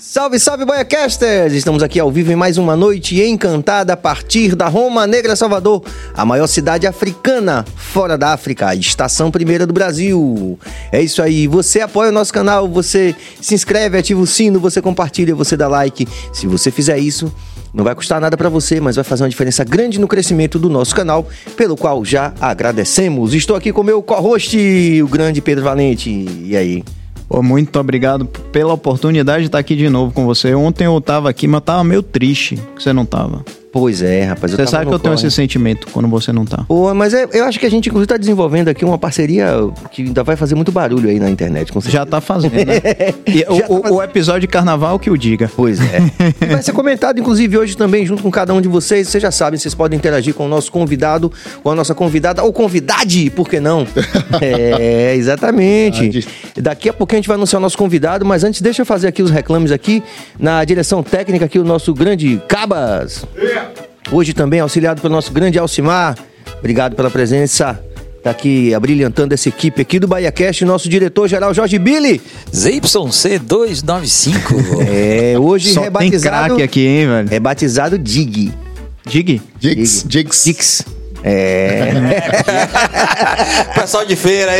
Salve, salve, Boiacasters! Estamos aqui ao vivo em mais uma noite encantada a partir da Roma Negra, Salvador, a maior cidade africana fora da África, a estação primeira do Brasil. É isso aí, você apoia o nosso canal, você se inscreve, ativa o sino, você compartilha, você dá like. Se você fizer isso, não vai custar nada para você, mas vai fazer uma diferença grande no crescimento do nosso canal, pelo qual já agradecemos. Estou aqui com meu co-host, o grande Pedro Valente. E aí? Pô, muito obrigado pela oportunidade de estar aqui de novo com você. Ontem eu tava aqui, mas tava meio triste que você não tava. Pois é, rapaz. Você sabe que eu tenho esse sentimento quando você não tá. Pô, mas é, eu acho que a gente, inclusive, tá desenvolvendo aqui uma parceria que ainda vai fazer muito barulho aí na internet. Com Já tá fazendo, né? E o, tá fazendo. o episódio de carnaval que o diga. Pois é. Vai ser comentado, inclusive, hoje também, junto com cada um de vocês. Vocês já sabem, vocês podem interagir com o nosso convidado, com a nossa convidada, ou convidade, por que não? É, exatamente. Daqui a pouco a gente vai anunciar o nosso convidado, mas antes deixa eu fazer aqui os reclames aqui. Na direção técnica aqui, o nosso grande Cabas. Hoje também auxiliado pelo nosso grande Alcimar. Obrigado pela presença. Tá aqui abrilhantando essa equipe aqui do BahiaCast, nosso diretor-geral Jorge Billy. ZYC295. É, hoje Só tem rebatizado... craque aqui, hein, velho? É batizado Dig. Dig? Dix, Dix. Dix. É. Pessoal de feira aí.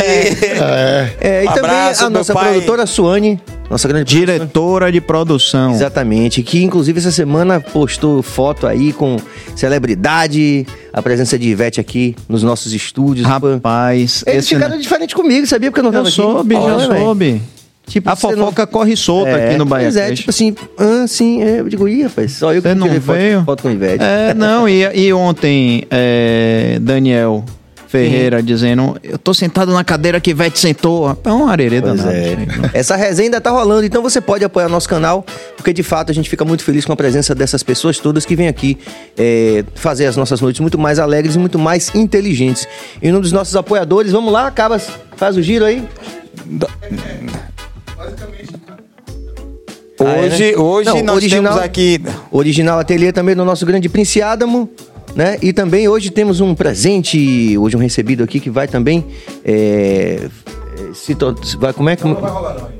é e Um também abraço, a nossa pai. produtora Suane, nossa grande produtora. Diretora de produção. Exatamente, que inclusive essa semana postou foto aí com celebridade, a presença de Ivete aqui nos nossos estúdios. Rapaz, Eles esse ficaram diferente comigo, sabia? Porque eu não eu tava soube, aqui. já Olha, velho. soube. Tipo, a você não- fofoca corre solta É, aqui no Bahia. Pois é, tipo assim, ah, sim, é, eu digo, ih, rapaz, só eu que não tirei foto, veio? foto com Ivete. É, não, e, e ontem, é, Daniel Ferreira dizendo: Eu tô sentado na cadeira que Ivete sentou. É um arerê Pois danado. é. Essa resenha ainda tá rolando, então você pode apoiar nosso canal, porque de fato a gente fica muito feliz com a presença dessas pessoas todas que vêm aqui é, fazer as nossas noites muito mais alegres e muito mais inteligentes. Em nome dos nossos apoiadores, vamos lá, Cabas, faz o giro aí. Ah, é, Hoje, né? hoje Não, nós original- temos aqui. Original Ateliê também do nosso grande Príncipe Adamo, né? E também hoje temos um presente, hoje um recebido aqui que vai também. É, é, se to- vai, como é que. Não vai rolar, não.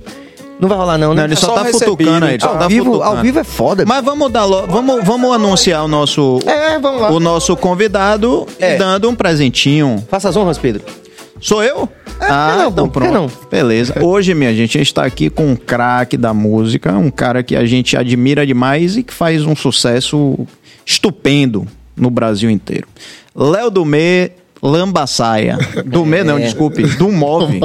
Não vai rolar, não, né? Não, ele só, só tá recebido, futucando aí. só ao, tá vivo, futucando. ao vivo é foda. Mas vamos dar lo... vamos, vamos anunciar o nosso, É, vamos lá. o nosso convidado É. dando um presentinho. Faça as honras, Pedro. Sou eu? É, por que não, então pronto. Beleza. Hoje, minha gente, a gente tá aqui com um craque da música, um cara que a gente admira demais e que faz um sucesso estupendo no Brasil inteiro. Léo Dumê Lambaçaia. Dumê não, desculpe. Dumove.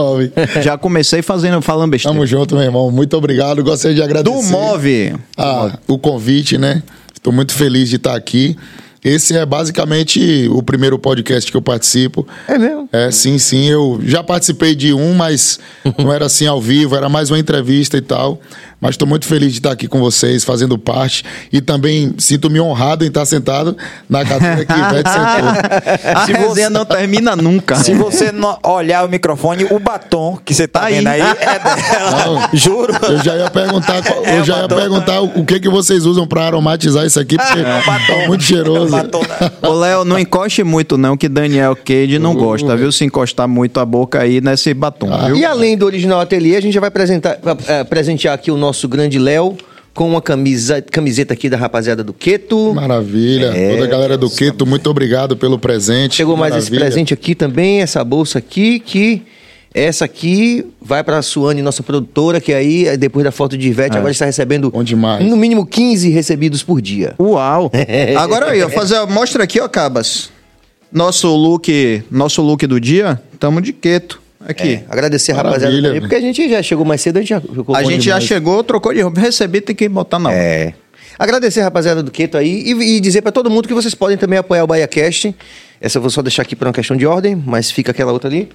Já comecei fazendo, falando besteira. Tamo junto, meu irmão. Muito obrigado. Gostaria de agradecer Dumove. a- o convite, né? Estou muito feliz de estar aqui. Esse é basicamente o primeiro podcast que eu participo. É mesmo? É, sim, sim. Eu já participei de um, mas não era assim ao vivo, era mais uma entrevista e tal. Mas estou muito feliz de estar aqui com vocês, fazendo parte. E também sinto-me honrado em estar sentado na cadeira que Ivete sentou. A resenha não termina nunca. Se você não olhar o microfone, o batom que você tá Tá aí. vendo aí é dela. Não. Juro. Eu já ia perguntar, qual- É, eu já ia batom. perguntar o que, que vocês usam para aromatizar isso aqui, porque é muito cheiroso. Batom da- Ô, Léo, não encoste muito, não, que Daniel Cage não gosta, viu? Se encostar muito a boca aí nesse batom, viu? E além do original ateliê, a gente já vai apresentar, eh, presentear aqui o nosso grande Léo com uma camisa, camiseta aqui da rapaziada do Queto. Maravilha. Toda a galera do Queto, muito obrigado pelo presente. Chegou mais esse Maravilha. presente aqui também, essa bolsa aqui, que essa aqui vai pra Suane, nossa produtora, que aí, depois da foto de Ivete, agora está recebendo Bom demais. no mínimo 15 recebidos por dia. Uau! Agora aí, ó, fazer, mostra aqui, ó, Cabas. Nosso look, nosso look do dia, tamo de queto. Aqui. É, agradecer a rapaziada também, porque a gente já chegou mais cedo, a gente já ficou a gente já demais. chegou, trocou de roupa, recebi, tem que botar na. É. Agradecer a rapaziada do Queto aí e, e dizer pra todo mundo que vocês podem também apoiar o BahiaCast. Essa eu vou só deixar aqui por uma questão de ordem, mas fica aquela outra ali.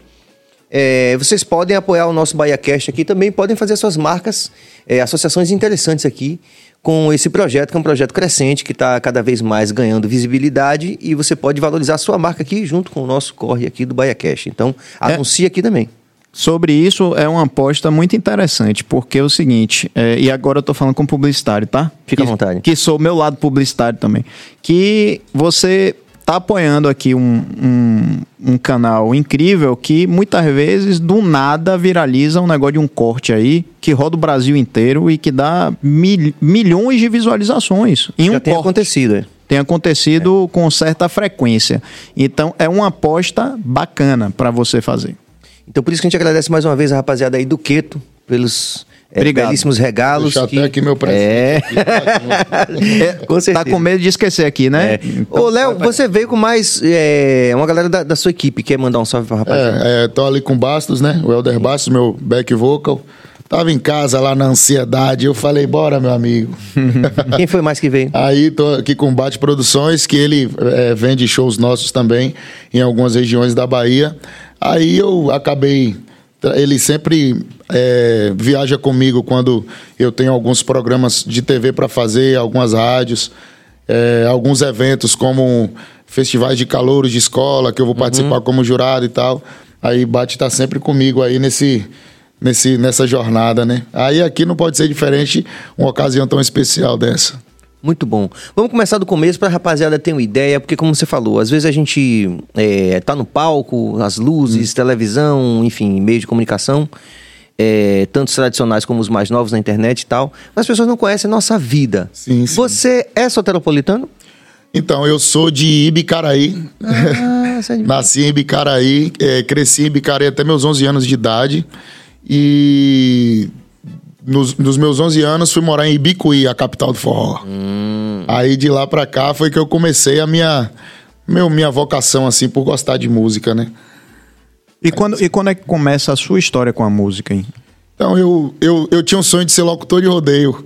É, vocês podem apoiar o nosso BahiaCast aqui, também podem fazer suas marcas, é, associações interessantes aqui com esse projeto, que é um projeto crescente, que está cada vez mais ganhando visibilidade e você pode valorizar a sua marca aqui junto com o nosso corre aqui do BahiaCast. Então, anuncie aqui também. Sobre isso, é uma aposta muito interessante, porque é o seguinte, é, e agora eu tô falando com publicitário, tá? Fica à Que- vontade. Que sou meu lado publicitário também. Que você tá apoiando aqui um, um, um canal incrível que muitas vezes do nada viraliza um negócio de um corte aí que roda o Brasil inteiro e que dá mil- milhões de visualizações em Já um tem corte acontecido, é. tem acontecido com certa frequência. Então é uma aposta bacana para você fazer. Então por isso que a gente agradece mais uma vez a rapaziada aí do Queto pelos é, Obrigado. belíssimos regalos. Deixa até aqui meu presente. É. com certeza. Tá com medo de esquecer aqui, né? É. Ô, Léo, você veio com mais é, uma galera da, da sua equipe. Quer mandar um salve pra rapaziada? É, é, tô ali com o Bastos, né? O Helder Bastos, meu back vocal. Tava em casa lá na ansiedade. Eu falei, bora, meu amigo. Quem foi mais que veio? Aí tô aqui com o Bate Produções, que ele é, vende shows nossos também em algumas regiões da Bahia. Aí eu acabei. Ele sempre é, viaja comigo quando eu tenho alguns programas de TV para fazer, algumas rádios, é, alguns eventos como festivais de calouros de escola, que eu vou participar como jurado e tal. Aí Bate tá sempre comigo aí nesse, nesse, nessa jornada, né? Aí aqui não pode ser diferente uma ocasião tão especial dessa. Muito bom. Vamos começar do começo para a rapaziada ter uma ideia, porque como você falou, às vezes a gente é, tá no palco, as luzes, televisão, enfim, meio de comunicação, é, tanto os tradicionais como os mais novos na internet e tal, mas as pessoas não conhecem a nossa vida. Sim, sim. Você é soteropolitano? Então, eu sou de Ibicaraí. Ah, é de- Nasci em Ibicaraí, eh, cresci em Ibicaraí até meus 11 anos de idade. E nos, nos meus 11 anos fui morar em Ibicuí, a capital do forró. Aí de lá pra cá foi que eu comecei a minha, meu, minha vocação, assim, por gostar de música, né? E quando, e quando é que começa a sua história com a música, hein? Então, eu, eu, eu tinha um sonho de ser locutor de rodeio.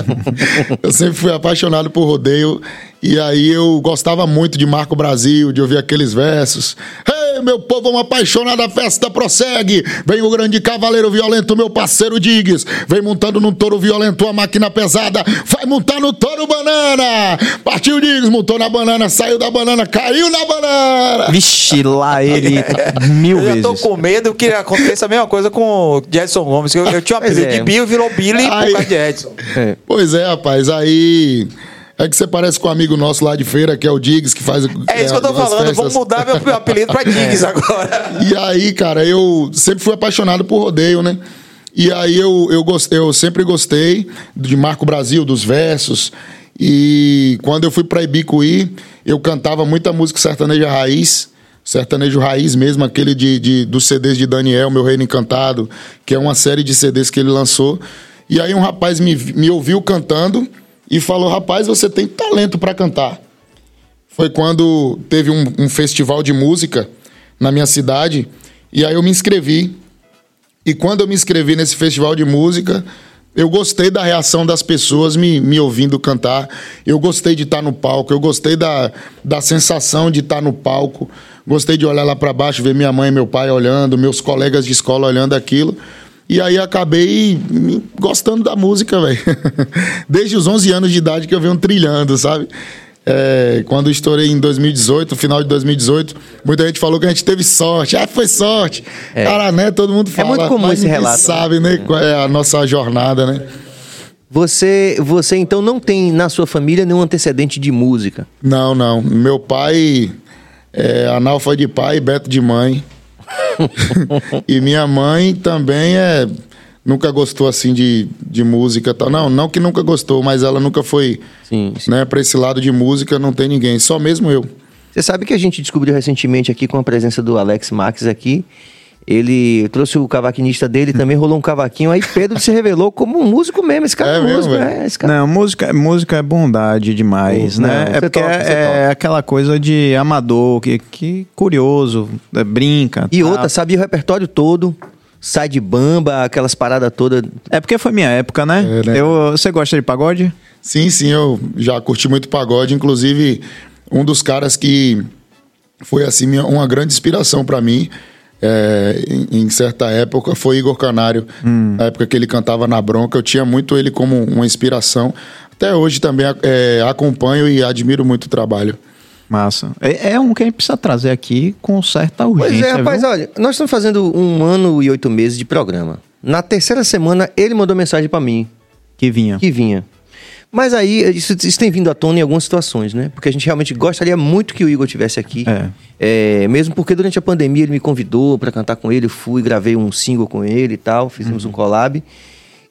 eu sempre fui apaixonado por rodeio. E aí eu gostava muito de Marco Brasil, de ouvir aqueles versos. Ei, meu povo, uma apaixonada festa prossegue. Vem o grande cavaleiro violento, meu parceiro Diggs. Vem montando num touro violento, a máquina pesada. Vai montar no touro banana. Partiu Diggs, montou na banana, saiu da banana, caiu na banana. Vixe, lá ele mil Eu já tô vezes. com medo que aconteça a mesma coisa com o Jedson Gomes. que Eu, eu tinha um Pois apelido é. de Bill, virou Billy Ai. por causa de Edson. É. Pois é, rapaz. Aí. É que você parece com um amigo nosso lá de feira, que é o Diggs, que faz. É isso que eu tô falando. festas. Vamos mudar meu, meu apelido pra Diggs agora. E aí, cara, eu sempre fui apaixonado por rodeio, né? E aí eu, eu, gostei, eu sempre gostei de Marco Brasil, dos versos. E quando eu fui pra Ibicuí, eu cantava muita música sertaneja raiz, sertanejo raiz mesmo, aquele de, de, dos CDs de Daniel, Meu Reino Encantado, que é uma série de CDs que ele lançou. E aí um rapaz me, me ouviu cantando e falou: Rapaz, você tem talento pra cantar foi quando teve um, um festival de música na minha cidade e aí eu me inscrevi. E quando eu me inscrevi nesse festival de música, eu gostei da reação das pessoas me, me ouvindo cantar. Eu gostei de estar no palco, eu gostei da, da sensação de estar no palco. Gostei de olhar lá para baixo, ver minha mãe e meu pai olhando, meus colegas de escola olhando aquilo. E aí acabei gostando da música, velho. Desde os 11 anos de idade que eu venho trilhando, sabe? É, quando estourei em 2018, final de 2018, muita gente falou que a gente teve sorte. Ah, foi sorte. Cara, né? Todo mundo fala. muito comum esse relato, sabe, né? Qual é a nossa jornada, né? Você, você então não tem na sua família nenhum antecedente de música. Não, não. Meu pai é analfa de pai, Beto de mãe. e minha mãe também é nunca gostou assim de, de música tal. Não, não que nunca gostou, mas ela nunca foi, Sim, sim. né, para esse lado de música não tem ninguém, só mesmo eu. Você sabe que a gente descobriu recentemente aqui com a presença do Alex Max aqui. Ele trouxe o cavaquinista dele, também rolou um cavaquinho. Aí Pedro se revelou como um músico mesmo. Esse cara É é, mesmo, músico, é, esse cara. Não, música, música é bondade demais, né? não, é porque toca, é, toca. aquela coisa de amador, que, que curioso, é, brinca. E tá. outra, sabia o repertório todo. Sai de bamba, aquelas paradas todas. É porque foi minha época, né? É, né? Eu, você gosta de pagode? Sim, sim, eu já curti muito pagode, inclusive um dos caras que foi assim minha- uma grande inspiração para mim. É, em, em certa época foi Igor Canário, na época que ele cantava na Bronca, eu tinha muito ele como uma inspiração. Até hoje também é, acompanho e admiro muito o trabalho. Massa. É, é um que a gente precisa trazer aqui com certa urgência. Pois é, rapaz, viu? olha, nós estamos fazendo um ano e oito meses de programa. Na terceira semana, ele mandou mensagem pra mim, Que vinha. que vinha. Mas aí, isso, isso tem vindo à tona em algumas situações, né? Porque a gente realmente gostaria muito que o Igor tivesse aqui. É, mesmo porque durante a pandemia ele me convidou para cantar com ele, eu fui, gravei um single com ele e tal, fizemos um collab.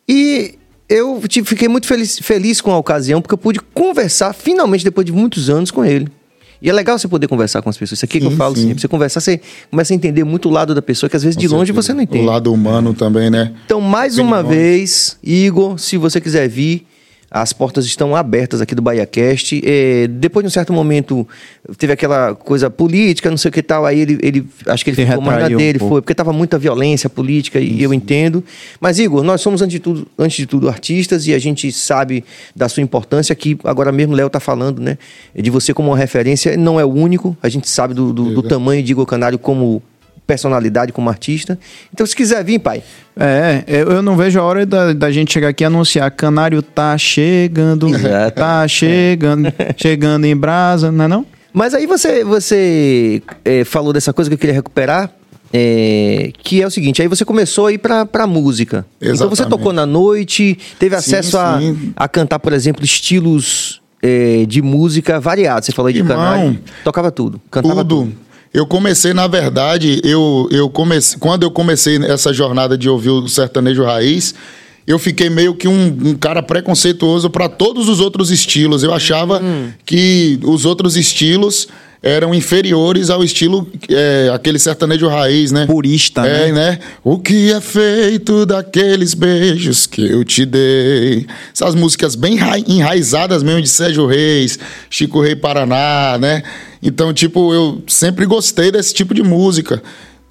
E eu tive- fiquei muito feliz, feliz com a ocasião, porque eu pude conversar finalmente depois de muitos anos com ele. E é legal você poder conversar com as pessoas. Isso aqui que eu Sim, falo sim. sempre. Você conversar, você começa a entender muito o lado da pessoa, que às vezes de longe você não O entende. lado humano também, né? Então, mais Opiniões. uma vez, Igor, se você quiser vir, as portas estão abertas aqui do BahiaCast. É, depois de um certo momento, teve aquela coisa política, não sei o que tal, aí ele, ele acho que ele Se ficou mais na um dele, pouco. foi, porque tava muita violência política e eu entendo. Mas, Igor, nós somos, antes de, tudo, antes de tudo, artistas e a gente sabe da sua importância, que agora mesmo o Léo tá falando, né? De você como uma referência, não é o único, a gente sabe do, do, do tamanho de Igor Canário como personalidade, como artista. Então, se quiser vir, pai, É, eu eu não vejo a hora da, da gente chegar aqui e anunciar Canário tá chegando, Exato. tá chegando, chegando em brasa, não é não? Mas aí você, você é, falou dessa coisa que eu queria recuperar, é, que é o seguinte, aí você começou a ir pra, pra música. Então você Exatamente. tocou na noite, teve Sim, acesso a, sim. a cantar, por exemplo, estilos é, de música variados. Você falou aí de Irmão, canário. Tocava tudo. Cantava tudo. Tudo. Eu comecei, na verdade, eu, eu comecei, quando eu comecei essa jornada de ouvir o sertanejo raiz, eu fiquei meio que um, um cara preconceituoso para todos os outros estilos. Eu achava que os outros estilos eram inferiores ao estilo, é, aquele sertanejo raiz, né? Purista, É, né? né? O que é feito daqueles beijos que eu te dei? Essas músicas bem ra- enraizadas mesmo de Sérgio Reis, Chico Rei Paraná, né? Então, tipo, eu sempre gostei desse tipo de música.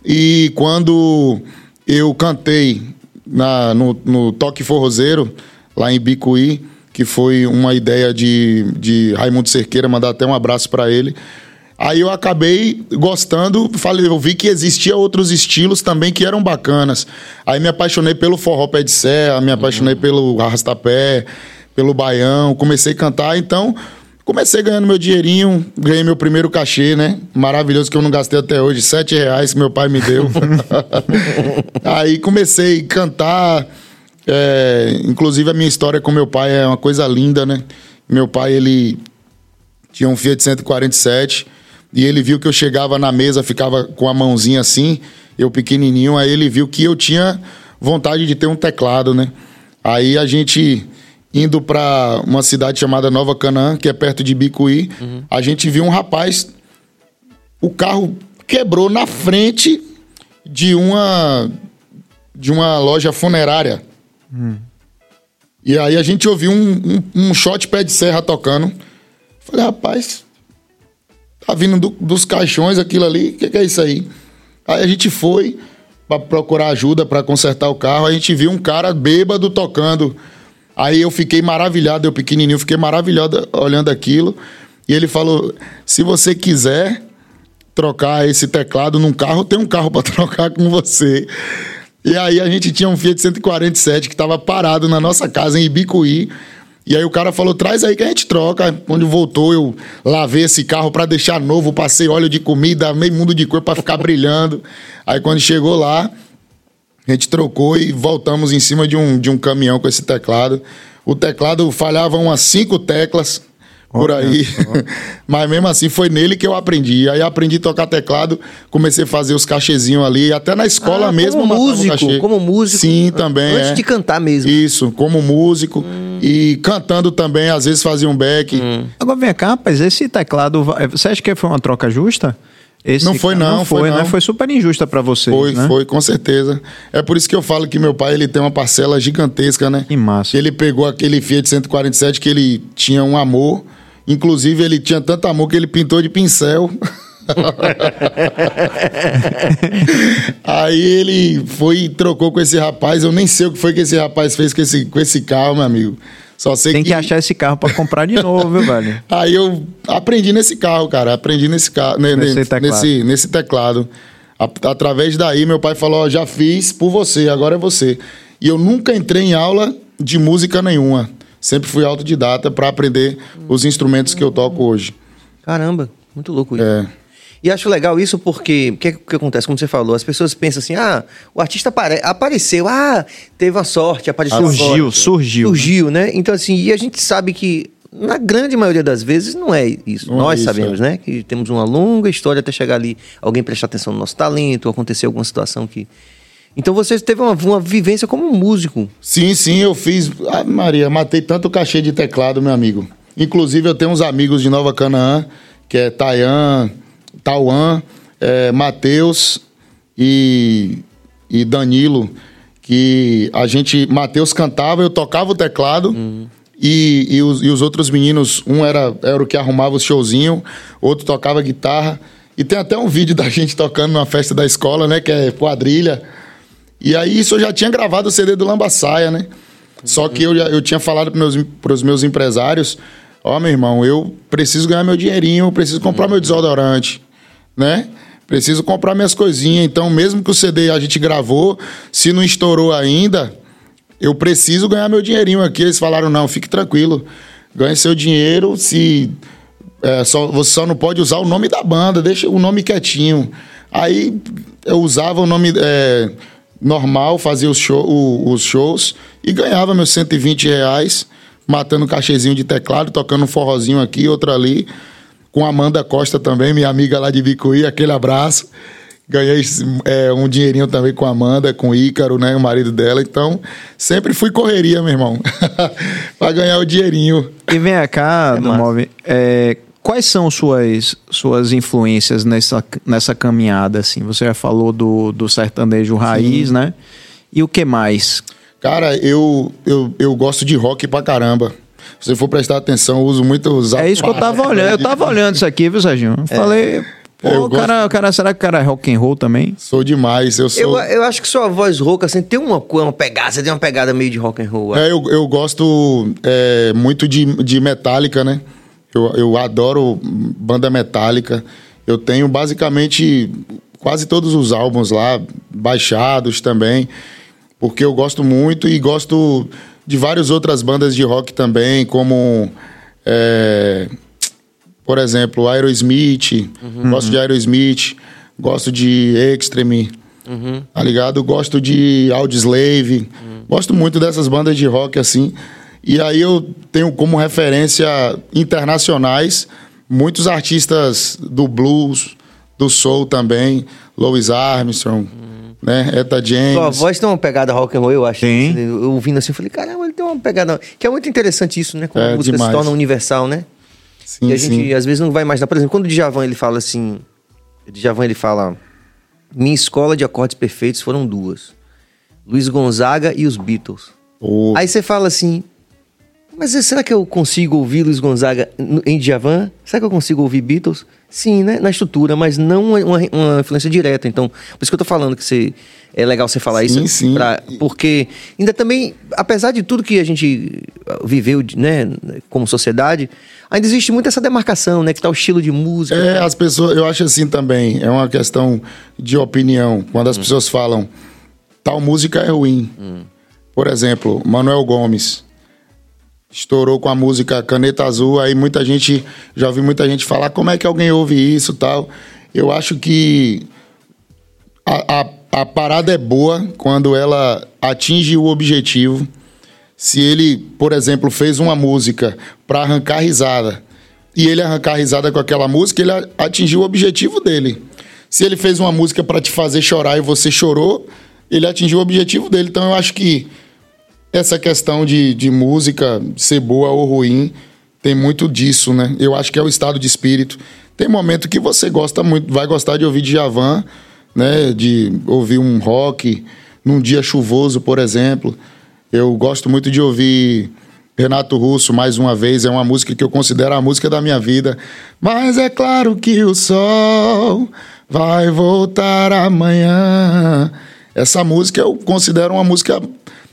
E quando eu cantei na, no, no Toque Forrozeiro, lá em Bicuí, que foi uma ideia de, de Raimundo Cerqueira, mandar até um abraço para ele. Aí eu acabei gostando, falei, eu vi que existia outros estilos também que eram bacanas. Aí me apaixonei pelo forró pé de serra, me apaixonei pelo arrastapé, pelo baião, comecei a cantar, então comecei ganhando meu dinheirinho, ganhei meu primeiro cachê, né? Maravilhoso que eu não gastei até hoje, sete reais que meu pai me deu. Aí comecei a cantar, é, inclusive a minha história com meu pai é uma coisa linda, né? Meu pai, ele tinha um Fiat 147 e ele viu que eu chegava na mesa, ficava com a mãozinha assim, eu pequenininho, aí ele viu que eu tinha vontade de ter um teclado, né? Aí a gente indo para uma cidade chamada Nova Canaã, que é perto de Bicuí, a gente viu um rapaz, o carro quebrou na frente de uma de uma loja funerária. E aí a gente ouviu um, um, um shot pé de serra tocando. Falei, rapaz, tá vindo do- dos caixões aquilo ali, o que, que é isso aí? Aí a gente foi pra procurar ajuda pra consertar o carro, a gente viu um cara bêbado tocando. Aí eu fiquei maravilhado, eu pequenininho, fiquei maravilhado olhando aquilo. E ele falou: se você quiser trocar esse teclado num carro, tem um carro pra trocar com você. E aí a gente tinha um Fiat 147 que tava parado na nossa casa em Ibicuí. E aí o cara falou: traz aí que a gente troca. Quando voltou, eu lavei esse carro pra deixar novo, passei óleo de comida, meio mundo de cor pra ficar brilhando. Aí quando chegou lá, a gente trocou e voltamos em cima de um, de um caminhão com esse teclado. O teclado falhava umas cinco teclas por aí. Mas mesmo assim foi nele que eu aprendi. Aí aprendi a tocar teclado, comecei a fazer os cachezinhos ali, até na escola Ah, mesmo. como músico, como músico. Sim, também. Antes é. de cantar mesmo. Isso, como músico. E cantando também, às vezes fazia um back. Agora vem cá, rapaz, esse teclado, você acha que foi uma troca justa? Esse Não foi, ca- não, foi né? não. Foi super injusta pra você, Foi, né? foi, com certeza. É por isso que eu falo que meu pai ele tem uma parcela gigantesca, né? Que massa. Ele pegou aquele Fiat 147 que ele tinha um amor. Inclusive, ele tinha tanto amor que ele pintou de pincel. Aí ele foi e trocou com esse rapaz. Eu nem sei o que foi que esse rapaz fez com esse, com esse carro, meu amigo. Só sei Tem que achar esse carro pra comprar de novo, viu, velho? Aí eu aprendi nesse carro, cara. Aprendi nesse carro, ne- Nesse ne- teclado. nesse, nesse teclado. Através daí, meu pai falou: ó, já fiz por você, agora é você. E eu nunca entrei em aula de música nenhuma. Sempre fui autodidata para aprender os instrumentos que eu toco hoje. Caramba, muito louco isso. É. E acho legal isso porque, o que, que acontece? Como você falou, as pessoas pensam assim, ah, o artista apare- apareceu, ah, teve uma sorte, apareceu Surgiu, sorte. surgiu, né? Surgiu, né? Então assim, e a gente sabe que, na grande maioria das vezes, não é isso. Não é Nós isso, sabemos, é. né? Que temos uma longa história até chegar ali, alguém prestar atenção no nosso talento, acontecer alguma situação que... Então você teve uma, uma vivência como um músico. Sim, sim, eu fiz. Ah, Maria, matei tanto cachê de teclado, meu amigo. Inclusive, eu tenho uns amigos de Nova Canaã, que é Tayan, Tauan, é, Matheus e, e Danilo, que a gente. Matheus cantava, eu tocava o teclado. E, e, os, e os outros meninos, um era, era o que arrumava o showzinho, outro tocava guitarra. E tem até um vídeo da gente tocando numa festa da escola, né? Que é quadrilha. E aí isso eu já tinha gravado o CD do Lambaçaia, né? Só que eu, eu tinha falado para pros meus empresários, ó, meu irmão, eu preciso ganhar meu dinheirinho, preciso comprar meu desodorante, né? Preciso comprar minhas coisinhas. Então, mesmo que o CD a gente gravou, se não estourou ainda, eu preciso ganhar meu dinheirinho aqui. Eles falaram, não, fique tranquilo. Ganhe seu dinheiro, se... é, só, você só não pode usar o nome da banda, deixa o nome quietinho. Aí eu usava o nome é, normal, fazia os, show, o- os shows e ganhava meus 120 reais, matando um cachezinho de teclado, tocando um forrozinho aqui, outro ali. Com a Amanda Costa também, minha amiga lá de Bicuí, aquele abraço. Ganhei é, um dinheirinho também com a Amanda, com o Ícaro, né? O marido dela. Então, sempre fui correria, meu irmão. pra ganhar o dinheirinho. E vem cá, É do massa. Move, é, quais são suas, suas influências nessa, nessa caminhada, assim? Você já falou do, do sertanejo raiz, né? E o que mais? Cara, eu, eu, eu gosto de rock pra caramba. Se você for prestar atenção, eu uso muito os É isso que eu tava olhando. Eu tava olhando isso aqui, viu, Serginho? Eu Falei, pô, Eu o cara, o cara, será que o cara é rock and roll também? Sou demais. Eu Eu, sou. eu acho que sua voz rouca, assim, tem uma, uma pegada, você tem uma pegada meio de rock and roll. É, eu, eu gosto é, muito de, de Metallica, né? Eu, eu adoro banda Metallica. Eu tenho basicamente quase todos os álbuns lá, baixados também, porque eu gosto muito e gosto de várias outras bandas de rock também, como, é, por exemplo, Aerosmith. Gosto de Aerosmith, gosto de Extreme. Tá ligado? Gosto de Audioslave. Gosto muito dessas bandas de rock assim. E aí eu tenho como referência internacionais muitos artistas do blues, do soul também, Louis Armstrong, né? Eta James. Sua voz tem uma pegada rock and roll, eu acho. Tem. Eu ouvindo assim, eu falei, caramba, ele tem uma pegada... Que é muito interessante isso, né? Como É, a música demais. se torna universal, né? sim, e a gente, sim. às vezes, não vai imaginar. Por exemplo, quando o Djavan, ele fala assim... O Djavan, ele fala... Minha escola de acordes perfeitos foram duas. Luiz Gonzaga e os Beatles. O- Aí você fala assim... Mas será que eu consigo ouvir Luiz Gonzaga em Djavan? Será que eu consigo ouvir Beatles? Sim, né? Na estrutura, mas não uma, uma- influência direta. Então, por isso que eu tô falando que você, é legal você falar Sim, isso. sim. pra- porque ainda também, apesar de tudo que a gente viveu, né, como sociedade, ainda existe muito essa demarcação, né? Que tá o estilo de música. É, as pessoas, eu acho assim também, é uma questão de opinião. Quando as pessoas falam tal música é ruim. Por exemplo, Manuel Gomes estourou com a música Caneta Azul, aí muita gente, já ouvi muita gente falar como é que alguém ouve isso, tal. Eu acho que a, a, a parada é boa quando ela atinge o objetivo. Se ele, por exemplo, fez uma música para arrancar risada e ele arrancar risada com aquela música, ele atingiu o objetivo dele. Se ele fez uma música para te fazer chorar e você chorou, ele atingiu o objetivo dele. Então eu acho que essa questão de, de música ser boa ou ruim tem muito disso, né? Eu acho que é o estado de espírito. Tem momento que você gosta muito, vai gostar de ouvir Djavan, né? De ouvir um rock num dia chuvoso, por exemplo. Eu gosto muito de ouvir Renato Russo, mais uma vez, é uma música que eu considero a música da minha vida. Mas é claro que o sol vai voltar amanhã. Essa música eu considero uma música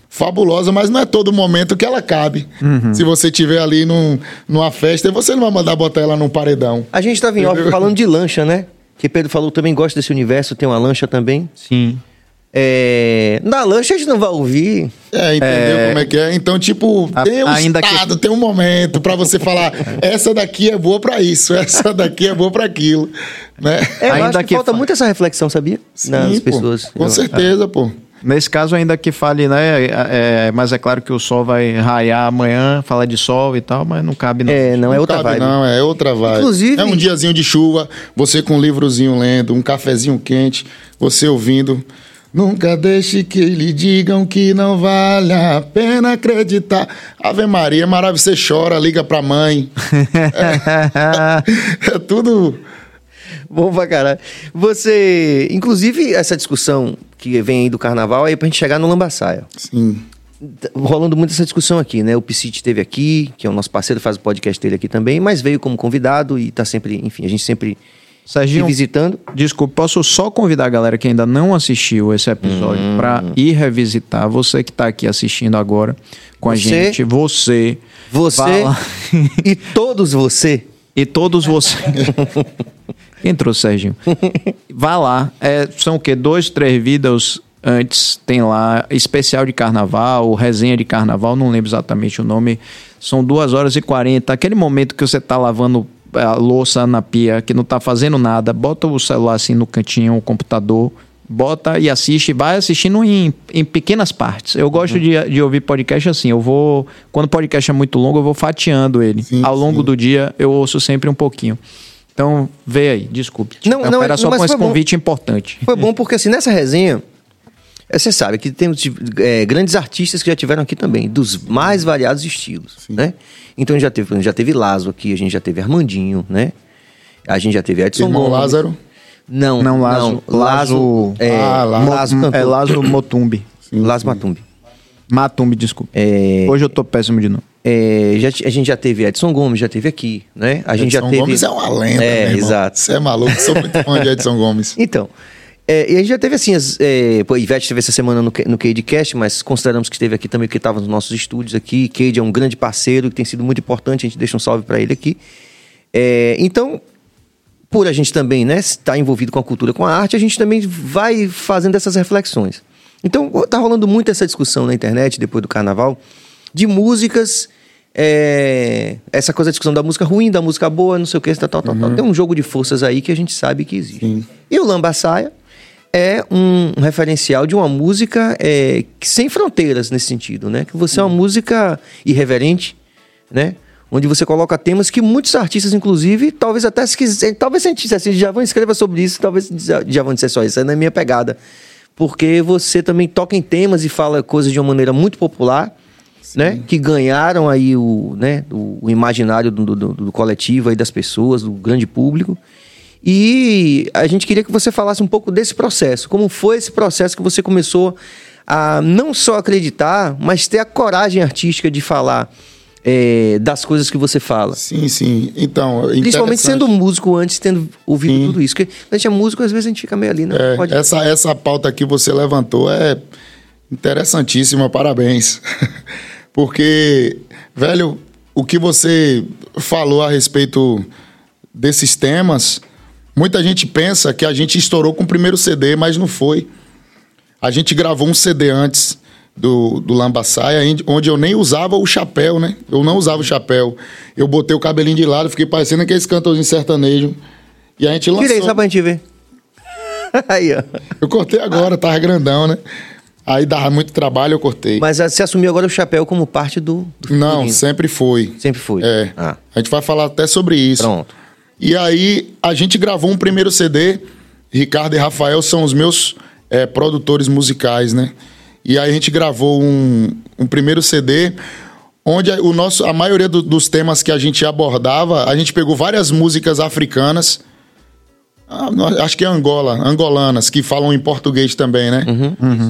fabulosa, mas não é todo momento que ela cabe. Se você tiver ali num, numa festa, você não vai mandar botar ela num paredão. A gente tava em falando de lancha, né? Que Pedro falou também gosta desse universo, tem uma lancha também. Sim. É... Na lancha a gente não vai ouvir. É, entendeu como é que é? Então, tipo, A- tem um ainda que- estado, tem um momento pra você falar, essa daqui é boa pra isso, essa daqui é boa pra aquilo. né? É, eu Ainda acho que, que falta fa- muito essa reflexão, sabia? Nas Sim, pô, pessoas. Com Eu- certeza, pô. Nesse caso, ainda que fale, né? é, mas é claro que o sol vai raiar amanhã, falar de sol e tal, mas não cabe não. É, não, é outra cabe, vibe. Não, é outra vibe. Inclusive- É um diazinho de chuva, você com um livrozinho lendo, um cafezinho quente, você ouvindo. Nunca deixe que lhe digam que não vale a pena acreditar. Ave Maria, é maravilhoso. Você chora, liga pra mãe. É, é tudo. Bom pra caralho. Você, inclusive, essa discussão que vem aí do carnaval é pra gente chegar no Lambaçaia. Sim. Tá rolando muito essa discussão aqui, né? O Piscite esteve aqui, que é o nosso parceiro, faz o podcast dele aqui também, mas veio como convidado e tá sempre, enfim, a gente sempre Serginho, visitando. Desculpa, posso só convidar a galera que ainda não assistiu esse episódio Hum. pra ir revisitar. Você que tá aqui assistindo agora com a Você. gente, você, Você lá. e todos você. e todos vocês. Quem trouxe, Serginho? Vá lá. É, são o quê? Dois, três vídeos antes. Tem lá especial de carnaval, resenha de carnaval, não lembro exatamente o nome. São duas horas e quarenta. Aquele momento que você tá lavando a louça na pia, que não tá fazendo nada, bota o celular assim no cantinho, o computador. Bota e assiste, vai assistindo em, em pequenas partes. Eu gosto Uhum. de, de ouvir podcast assim. Eu vou. Quando o podcast é muito longo, eu vou fatiando ele. Sim, Ao longo sim. do dia, eu ouço sempre um pouquinho. Então, vê aí, desculpe. Não, não, Era só com esse foi bom. convite importante. Foi bom porque, assim, nessa resenha, é, você sabe que temos é, grandes artistas que já tiveram aqui também, dos mais variados estilos, né? Então, já teve, já teve Lazo aqui, a gente já teve Armandinho, né? A gente já teve Edson Irmão Gomes. Lázaro. Não, Não, Lazo- Lazo, Lazo- é, Ah, Lazo. Lazo Mo- cantor. é Lázaro Motumbi. Lazo Matumbi. Matumbi, desculpe. É, Hoje eu tô péssimo de novo. É, já, a gente já teve Edson Gomes, já teve aqui, né? A gente já Edson teve... Gomes é uma lenda, É, exato. Você é maluco, sou muito fã de Edson Gomes. Então, é, e a gente já teve assim, as, é, pô, Ivete teve essa semana no, no Cadecast, mas consideramos que esteve aqui também, porque estava nos nossos estúdios aqui. Cade é um grande parceiro, que tem sido muito importante, a gente deixa um salve para ele aqui. É, então, por a gente também né, estar envolvido com a cultura, com a arte, a gente também vai fazendo essas reflexões. Então, tá rolando muito essa discussão na internet, depois do carnaval, de músicas, é, essa coisa da discussão da música ruim, da música boa, não sei o que, tal, tal, tal, tal. Tem um jogo de forças aí que a gente sabe que existe. Sim. E o Lambaçaia é um referencial de uma música é, sem fronteiras nesse sentido, né? Que você é uma música irreverente, né? Onde você coloca temas que muitos artistas, inclusive, talvez até se quiser, talvez se a gente dissesse, vão escrever sobre isso, talvez já vão dizer só isso, é na minha pegada. Porque você também toca em temas e fala coisas de uma maneira muito popular, né? Que ganharam aí o, né, o, o imaginário do, do- do coletivo aí das pessoas, do grande público. E a gente queria que você falasse um pouco desse processo. Como foi esse processo que você começou a não só acreditar, mas ter a coragem artística de falar é, das coisas que você fala. Sim, sim. Então, Principalmente interessante. sendo músico antes, tendo ouvido Sim. tudo isso. Porque a gente é músico, às vezes a gente fica meio ali, né? É, Pode... essa, essa pauta que você levantou é interessantíssima, parabéns. Porque, velho, o que você falou a respeito desses temas, muita gente pensa que a gente estourou com o primeiro CD, mas não foi. A gente gravou um CD antes do, do Lambaçaia, onde eu nem usava o chapéu, né? Eu não usava o chapéu. Eu botei o cabelinho de lado, fiquei parecendo aqueles cantorzinhos sertanejo. E a gente lançou. Tira aí, só pra gente ver. aí, ó. Eu cortei agora, tava grandão, né? Aí dava muito trabalho, eu cortei. Mas você assumiu agora o chapéu como parte do, do Não, figurino. sempre foi. Sempre foi. É. Ah, A gente vai falar até sobre isso. pronto. E aí, a gente gravou um primeiro CD. Ricardo e Rafael são os meus é, produtores musicais, né? E aí a gente gravou um, um primeiro CD onde o nosso, a maioria do- dos temas que a gente abordava, a gente pegou várias músicas africanas. Ah, acho que é Angola, angolanas, que falam em português também, né?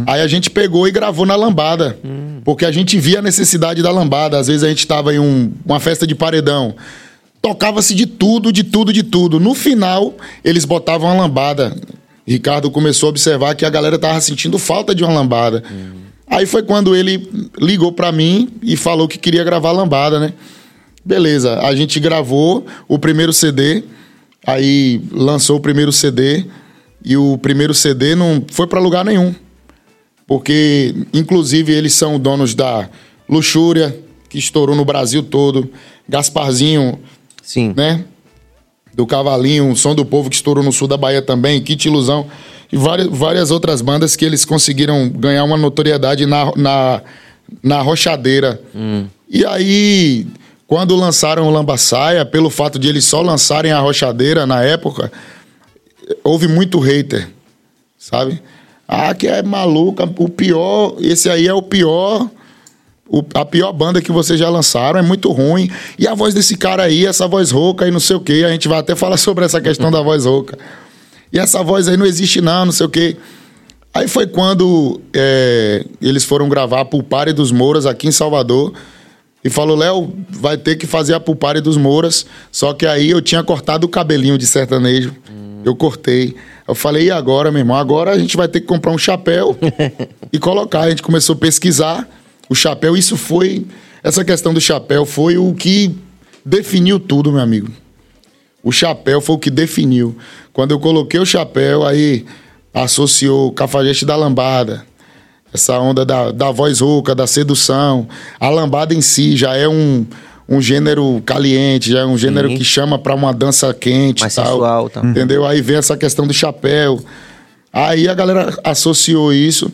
Aí a gente pegou e gravou na lambada. Porque a gente via a necessidade da lambada. Às vezes a gente tava em um- uma festa de paredão. Tocava-se de tudo, de tudo, de tudo. No final, eles botavam a lambada. Ricardo começou a observar que a galera tava sentindo falta de uma lambada. Aí foi quando ele ligou pra mim e falou que queria gravar lambada, né? Beleza, a gente gravou o primeiro CD, aí lançou o primeiro CD e o primeiro CD não foi pra lugar nenhum. Porque, inclusive, eles são donos da Luxúria, que estourou no Brasil todo, Gasparzinho, Sim. né? do Cavalinho, um Som do Povo que estourou no sul da Bahia também, Kit Ilusão e várias, várias outras bandas que eles conseguiram ganhar uma notoriedade na, na, na rochadeira. E aí, quando lançaram o Lambaçaia, pelo fato de eles só lançarem a rochadeira na época, houve muito hater, sabe? Ah, que é maluca, o pior, esse aí é o pior, o- a pior banda que vocês já lançaram, é muito ruim. E a voz desse cara aí, essa voz rouca e não sei o quê, a gente vai até falar sobre essa questão da voz rouca. E essa voz aí não existe não, não sei o quê. Aí foi quando é, eles foram gravar a Pulpare dos Mouras aqui em Salvador. E falou, Léo, vai ter que fazer a Pulpare dos Mouras. Só que aí eu tinha cortado o cabelinho de sertanejo. Eu cortei. Eu falei, e agora, meu irmão? Agora a gente vai ter que comprar um chapéu e colocar. A gente começou a pesquisar o chapéu. Isso foi. Essa questão do chapéu foi o que definiu tudo, meu amigo. O chapéu foi o que definiu. Quando eu coloquei o chapéu, aí associou o cafajeste da lambada. Essa onda da, da voz rouca, da sedução. A lambada em si já é um, um gênero caliente, já é um gênero Sim. que chama pra uma dança quente Mais e tal. sensual, tal. Entendeu? Aí vem essa questão do chapéu. Aí a galera associou isso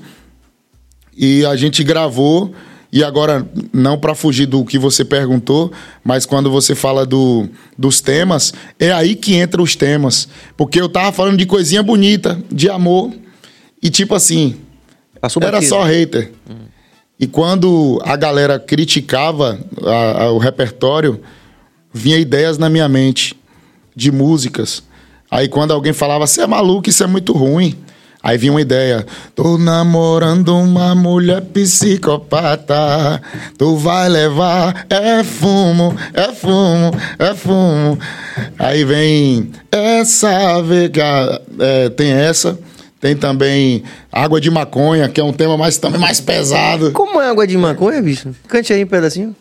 e a gente gravou. E agora, não para fugir do que você perguntou, mas quando você fala do, dos temas, é aí que entra os temas. Porque eu tava falando de coisinha bonita, de amor. E tipo assim, Passou era batido. só hater. E quando a galera criticava a- a- o repertório, vinha ideias na minha mente de músicas. Aí quando alguém falava, você é maluco, isso é muito ruim. Aí vinha uma ideia, tô namorando uma mulher psicopata, tu vai levar, é fumo, é fumo, é fumo. Aí vem essa vega, é, tem essa, tem também água de maconha, que é um tema mais, também mais pesado. Como é água de maconha, bicho? Cante aí um pedacinho.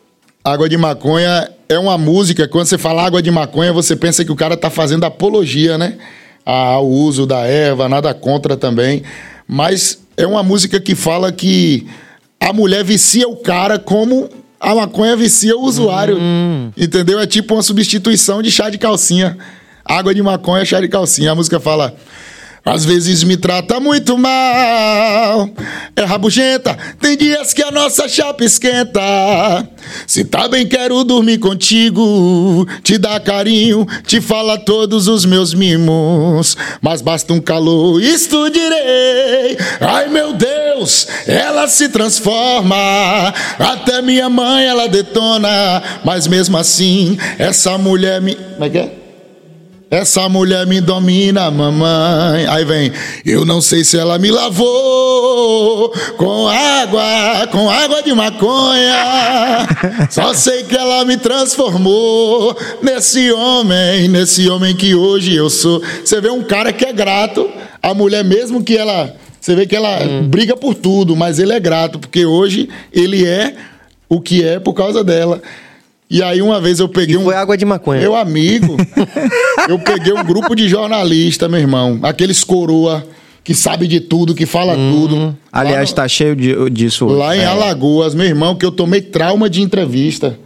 Água de maconha é uma música, quando você fala água de maconha, você pensa que o cara tá fazendo apologia, né? Ao uso da erva, nada contra também. Mas é uma música que fala que a mulher vicia o cara como a maconha vicia o usuário. Entendeu? É tipo uma substituição de chá de calcinha. Água de maconha, chá de calcinha. A música fala. Às vezes me trata muito mal, é rabugenta. Tem dias que a nossa chapa esquenta. Se tá bem, quero dormir contigo, te dar carinho, te falar todos os meus mimos. Mas basta um calor, isto direi. Ai meu Deus, ela se transforma. Até minha mãe ela detona. Mas mesmo assim, essa mulher me. Como é que é? Essa mulher me domina, mamãe. Aí vem, eu não sei se ela me lavou com água, com água de maconha. Só sei que ela me transformou nesse homem, nesse homem que hoje eu sou. Você vê um cara que é grato, a mulher mesmo que ela, você vê que ela briga por tudo, mas ele é grato porque hoje ele é o que é por causa dela. E aí uma vez eu peguei um Foi água de maconha. meu amigo, eu peguei um grupo de jornalistas, meu irmão. Aqueles coroa que sabe de tudo, que fala tudo. Aliás, lá, tá cheio de, disso. lá em é. Alagoas, meu irmão, que eu tomei trauma de entrevista.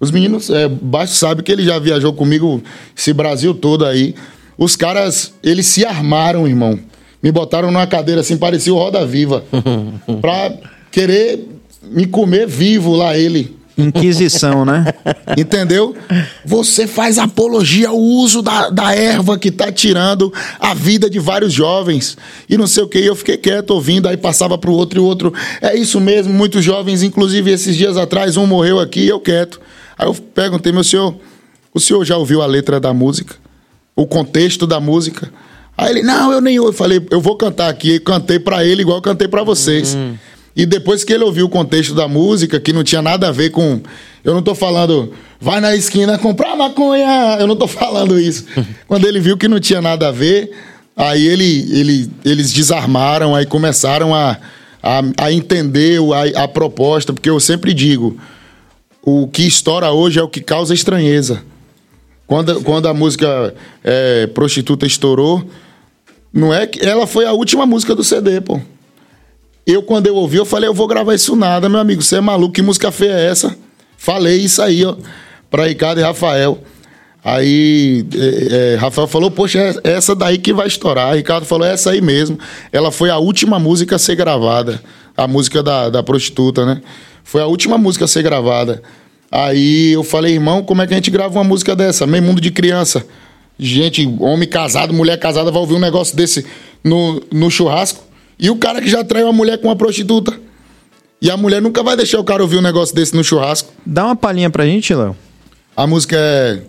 Os meninos, é, Baixo sabe que ele já viajou comigo esse Brasil todo aí. Os caras, eles se armaram, irmão. Me botaram numa cadeira assim, parecia o Roda Viva. pra querer me comer vivo lá, ele. Inquisição, né? Entendeu? Você faz apologia ao uso da, da erva que tá tirando a vida de vários jovens. E não sei o que. E eu fiquei quieto ouvindo, aí passava pro outro e o outro. É isso mesmo, muitos jovens, inclusive esses dias atrás, um morreu aqui e eu quieto. Aí eu perguntei, meu senhor, o senhor já ouviu a letra da música? O contexto da música? Aí ele, não, eu nem ouvi. Eu falei, eu vou cantar aqui. E cantei pra ele igual eu cantei pra vocês. E depois que ele ouviu o contexto da música, que não tinha nada a ver com. Eu não tô falando, vai na esquina comprar maconha. Eu não tô falando isso. Quando ele viu que não tinha nada a ver, aí ele, ele, eles desarmaram, aí começaram a, a, a entender a, a proposta, porque eu sempre digo: o que estoura hoje é o que causa estranheza. Quando, quando a música é, Prostituta estourou, não é que ela foi a última música do CD, pô. Eu, quando eu ouvi, eu falei, eu vou gravar isso nada, meu amigo. Você é maluco, que música feia é essa? Falei isso aí, ó, pra Ricardo e Rafael. Aí é, é, Rafael falou, poxa, é essa daí que vai estourar. Ricardo falou, é essa aí mesmo. Ela foi a última música a ser gravada. A música da, da prostituta, né? Foi a última música a ser gravada. Aí eu falei, irmão, como é que a gente grava uma música dessa? Meio mundo de criança. Gente, homem casado, mulher casada vai ouvir um negócio desse no, no churrasco. E o cara que já traiu uma mulher com uma prostituta. E a mulher nunca vai deixar o cara ouvir um negócio desse no churrasco. Dá uma palhinha pra gente, Léo. A música é.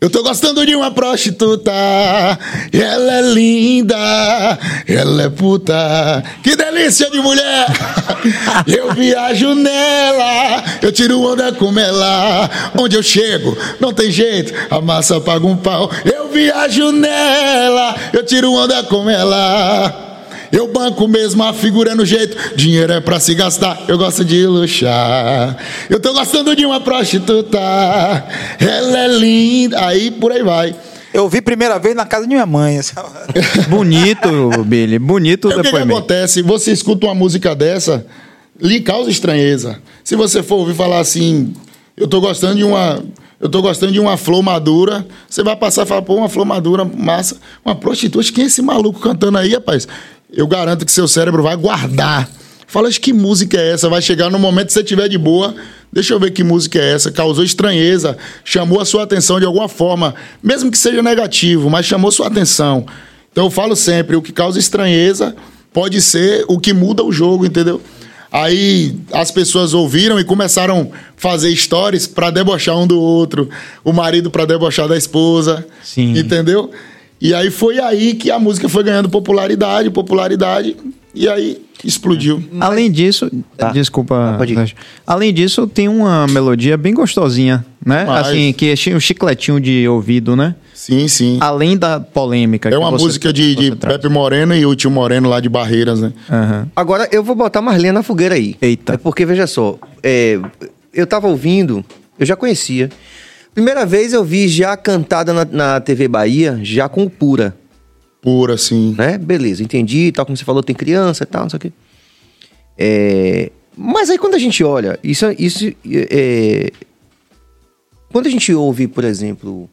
Eu tô gostando de uma prostituta, ela é linda, ela é puta. Que delícia de mulher! Eu viajo nela, eu tiro onda com ela. Onde eu chego, não tem jeito, a massa paga um pau. Eu viajo nela, eu tiro onda com ela. Eu banco mesmo a figura no jeito. Dinheiro é pra se gastar, eu gosto de luxar. Eu tô gostando de uma prostituta. Ela é linda. Aí por aí vai. Eu vi primeira vez na casa de minha mãe. Bonito, Billy. Bonito É o que, que acontece? Você escuta uma música dessa, lhe causa estranheza. Se você for ouvir falar assim, eu tô gostando de uma. Eu tô gostando de uma flor madura. Você vai passar e falar, pô, uma flor madura, massa. Uma prostituta, quem é esse maluco cantando aí, rapaz? Eu garanto que seu cérebro vai guardar. Fala, "Acho que música é essa? Vai chegar no momento que você estiver de boa. Deixa eu ver que música é essa. Causou estranheza, chamou a sua atenção de alguma forma, mesmo que seja negativo, mas chamou sua atenção. Então eu falo sempre, o que causa estranheza pode ser o que muda o jogo, entendeu? Aí as pessoas ouviram e começaram a fazer stories para debochar um do outro, o marido para debochar da esposa, Sim. entendeu? E aí foi aí que a música foi ganhando popularidade, popularidade, e aí explodiu. Além disso, Tá. desculpa. Sérgio. Além disso, tem uma melodia bem gostosinha, né? Mas- Assim, que é um chicletinho de ouvido, né? Sim, sim. Além da polêmica. É que uma você- música de, de. Pepe Moreno e o tio Moreno lá de Barreiras, né? Aham. Agora eu vou botar Marlene na fogueira aí. Eita. É porque, veja só, é, eu tava ouvindo, eu já conhecia. Primeira vez eu vi já cantada na, na TV Bahia, já com Pura, Pura, assim. né? Beleza, entendi, tal como você falou, tem criança e tal, não sei o quê. É, mas aí quando a gente olha, isso, isso é, quando a gente ouve, por exemplo,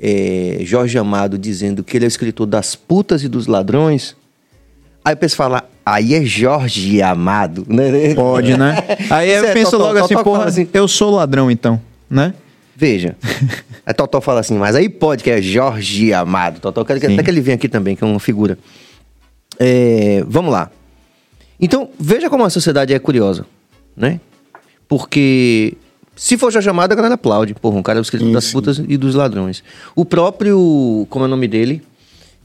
é, Jorge Amado dizendo que ele é o escritor das putas e dos ladrões, aí o pessoal fala, aí é Jorge Amado, né? Pode, né? Aí eu é, penso logo assim, porra, assim- eu sou ladrão então, né? Veja. A Totó fala assim, mas aí pode, que é Jorge Amado. Totó, eu quero até que ele venha aqui também, que é uma figura. É, vamos lá. Então, veja como a sociedade é curiosa, né? Porque se for Jorge Amado, a galera aplaude. Porra, um cara é o escritor das putas e dos ladrões. O próprio, como é o nome dele?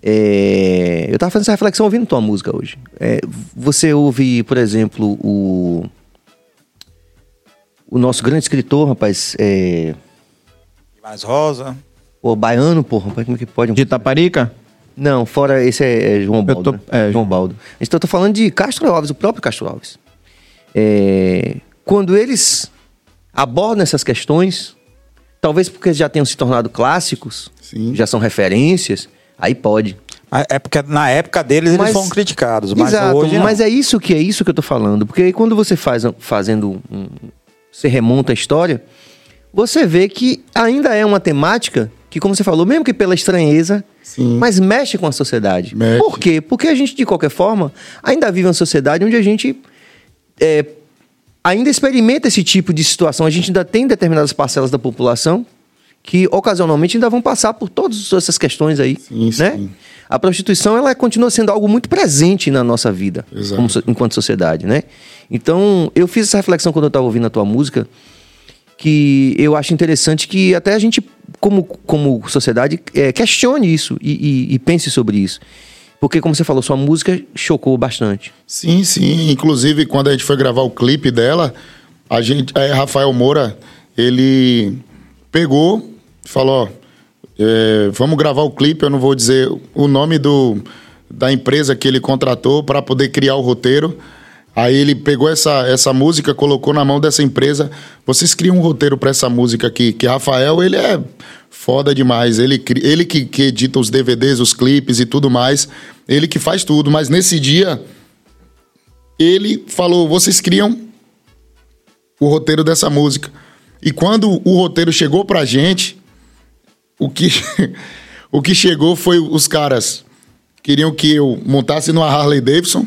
É, eu tava fazendo essa reflexão ouvindo tua música hoje. É, você ouve, por exemplo, o... O nosso grande escritor, rapaz, é... Mais rosa. O baiano, porra, como é que pode? De Taparica? Não, fora esse é, é João Baldo. tô- né? é, João Baldo. Então eu tô falando de Castro Alves, o próprio Castro Alves. É, quando eles abordam essas questões, talvez porque já tenham se tornado clássicos, Sim. já são referências, aí pode. É porque na época deles Mas- eles foram criticados, mas Exato, hoje não. mas é isso que é isso que eu tô falando, porque aí quando você faz fazendo um, você remonta a história, você vê que ainda é uma temática que, como você falou, mesmo que pela estranheza, Sim. mas mexe com a sociedade. Mexe. Por quê? Porque a gente, de qualquer forma, ainda vive uma sociedade onde a gente é, ainda experimenta esse tipo de situação. A gente ainda tem determinadas parcelas da população que ocasionalmente ainda vão passar por todas essas questões aí, Sim, né? sim. A prostituição ela continua sendo algo muito presente na nossa vida, como enquanto sociedade, né? Então, eu fiz essa reflexão quando eu estava ouvindo a tua música, que eu acho interessante que até a gente, como, como sociedade, é, questione isso e, e- e pense sobre isso. Porque, como você falou, sua música chocou bastante. Sim, sim. Inclusive, quando a gente foi gravar o clipe dela, a gente, é, Rafael Moura, ele pegou, falou, é, vamos gravar o clipe, eu não vou dizer o nome do, da empresa que ele contratou para poder criar o roteiro. Aí ele pegou essa, essa música, colocou na mão dessa empresa. Vocês criam um roteiro para essa música aqui, que Rafael, ele é foda demais. Ele, ele que, que edita os DVDs, os clipes e tudo mais. Ele que faz tudo. Mas nesse dia, ele falou: vocês criam o roteiro dessa música. E quando o roteiro chegou pra gente, o que, o que chegou foi os caras queriam que eu montasse numa Harley Davidson,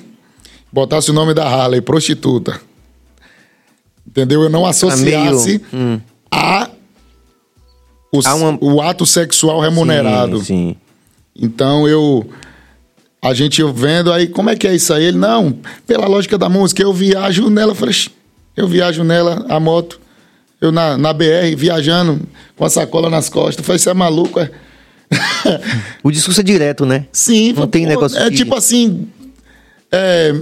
botasse o nome da Harley, prostituta. Entendeu? Eu não associasse hum. a, o, A uma- o ato sexual remunerado. Sim, sim. Então eu. A gente vendo aí, como é que é isso aí? Ele, não, pela lógica da música, eu viajo nela. Eu falei, "Xi, eu viajo nela, a moto. Eu na, na BR, viajando, com a sacola nas costas. Eu falei, você é maluco, é? O discurso é direto, né? Sim, Não falei, tem pô, negócio É de- tipo assim. É,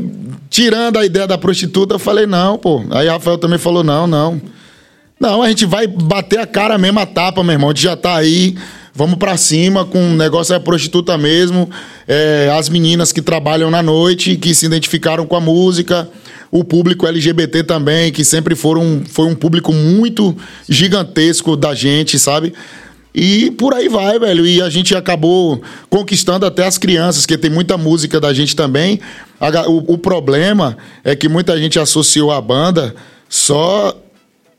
tirando a ideia da prostituta, eu falei, não, pô. Aí Rafael também falou, não, não. Não, a gente vai bater a cara mesmo, a tapa, meu irmão. A gente já tá aí, vamos pra cima com o negócio é prostituta mesmo. É, as meninas que trabalham na noite, que se identificaram com a música. O público LGBT também, que sempre foram, foi um público muito gigantesco da gente, sabe? E por aí vai, velho. E a gente acabou conquistando até as crianças, que tem muita música da gente também. O, o problema é que muita gente associou a banda só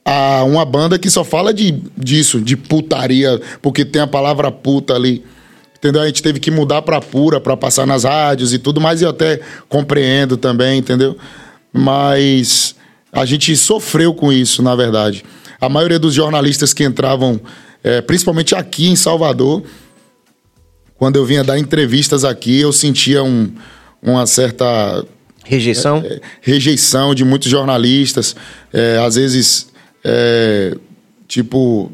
a uma banda que só fala de, disso, de putaria, porque tem a palavra puta ali. Entendeu? A gente teve que mudar pra pura, pra passar nas rádios e tudo mais, e eu até compreendo também, entendeu? Mas a gente sofreu com isso, na verdade. A maioria dos jornalistas que entravam, eh, principalmente aqui em Salvador, quando eu vinha dar entrevistas aqui, eu sentia um- uma certa Rejeição? é, rejeição de muitos jornalistas. É, às vezes, é, tipo,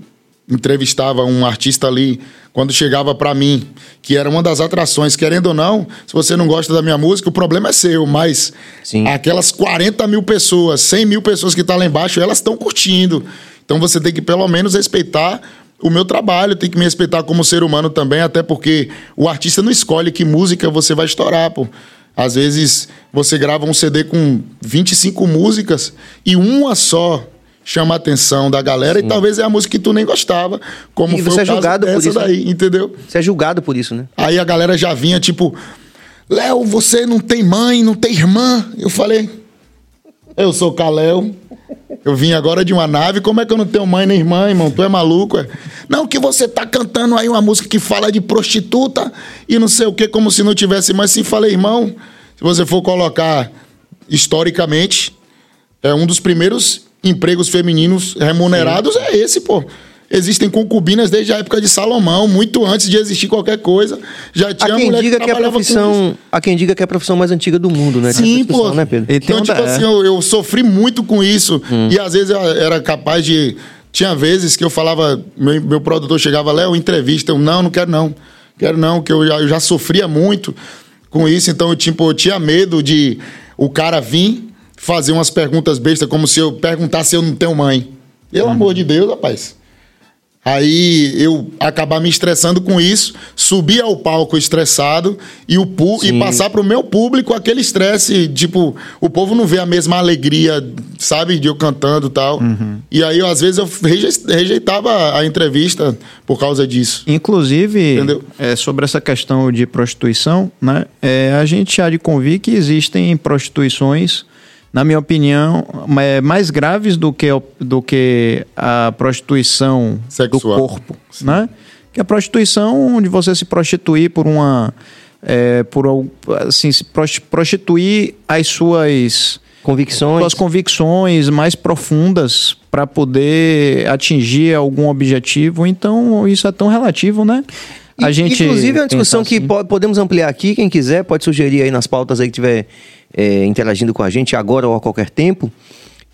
entrevistava um artista ali, quando chegava pra mim, que era uma das atrações, querendo ou não, se você não gosta da minha música, o problema é seu, mas Sim. aquelas 40 mil pessoas, 100 mil pessoas que estão lá embaixo, elas estão curtindo. Então você tem que pelo menos respeitar o meu trabalho, tem que me respeitar como ser humano também, até porque o artista não escolhe que música você vai estourar, pô. Às vezes você grava um CD com 25 músicas e uma só chama a atenção da galera e talvez é a música que tu nem gostava, como E foi você o é julgado por isso, né? daí, entendeu? Você é julgado por isso, né? Aí a galera já vinha tipo, Léo, você não tem mãe, não tem irmã. Eu falei, eu sou Caléu. Eu vim agora de uma nave, como é que eu não tenho mãe nem irmã, irmão? Tu é maluco, é? Não, que você tá cantando aí uma música que fala de prostituta e não sei o que, como se não tivesse mãe. Sim, falei, irmão, se você for colocar historicamente, é um dos primeiros empregos femininos remunerados é esse, pô. Existem concubinas desde a época de Salomão, muito antes de existir qualquer coisa. Já tinha quem mulher diga que é a profissão. Há quem diga que é a profissão mais antiga do mundo, né? Sim, pô. né, Pedro? Então, tipo da- assim, eu, eu sofri muito com isso. Hum. E às vezes eu era capaz de. Tinha vezes que eu falava, meu, meu produtor chegava, Léo, entrevista. Eu, não, não quero não. Quero não, que eu já, eu já sofria muito com isso. Então, eu, tipo, eu tinha medo de o cara vir fazer umas perguntas bestas, como se eu perguntasse se eu não tenho mãe. Pelo amor de Deus, rapaz. Aí eu acabar me estressando com isso, subir ao palco estressado e, o e passar pro meu público aquele estresse. Tipo, o povo não vê a mesma alegria, sabe, de eu cantando e tal. E aí, às vezes, eu reje- rejeitava a entrevista por causa disso. Inclusive, Entendeu? é, sobre essa questão de prostituição, né, é, a gente há de convir que existem prostituições, na minha opinião, é, mais graves do que, do que a prostituição Sexual. do corpo. Né? Que a prostituição onde você se prostituir por uma. é, por assim, se pros- prostituir as suas Convicções. suas convicções mais profundas para poder atingir algum objetivo. Então, isso é tão relativo, né? A gente Inclusive, é uma discussão que assim. po- podemos ampliar aqui. Quem quiser pode sugerir aí nas pautas aí que estiver é, interagindo com a gente agora ou a qualquer tempo.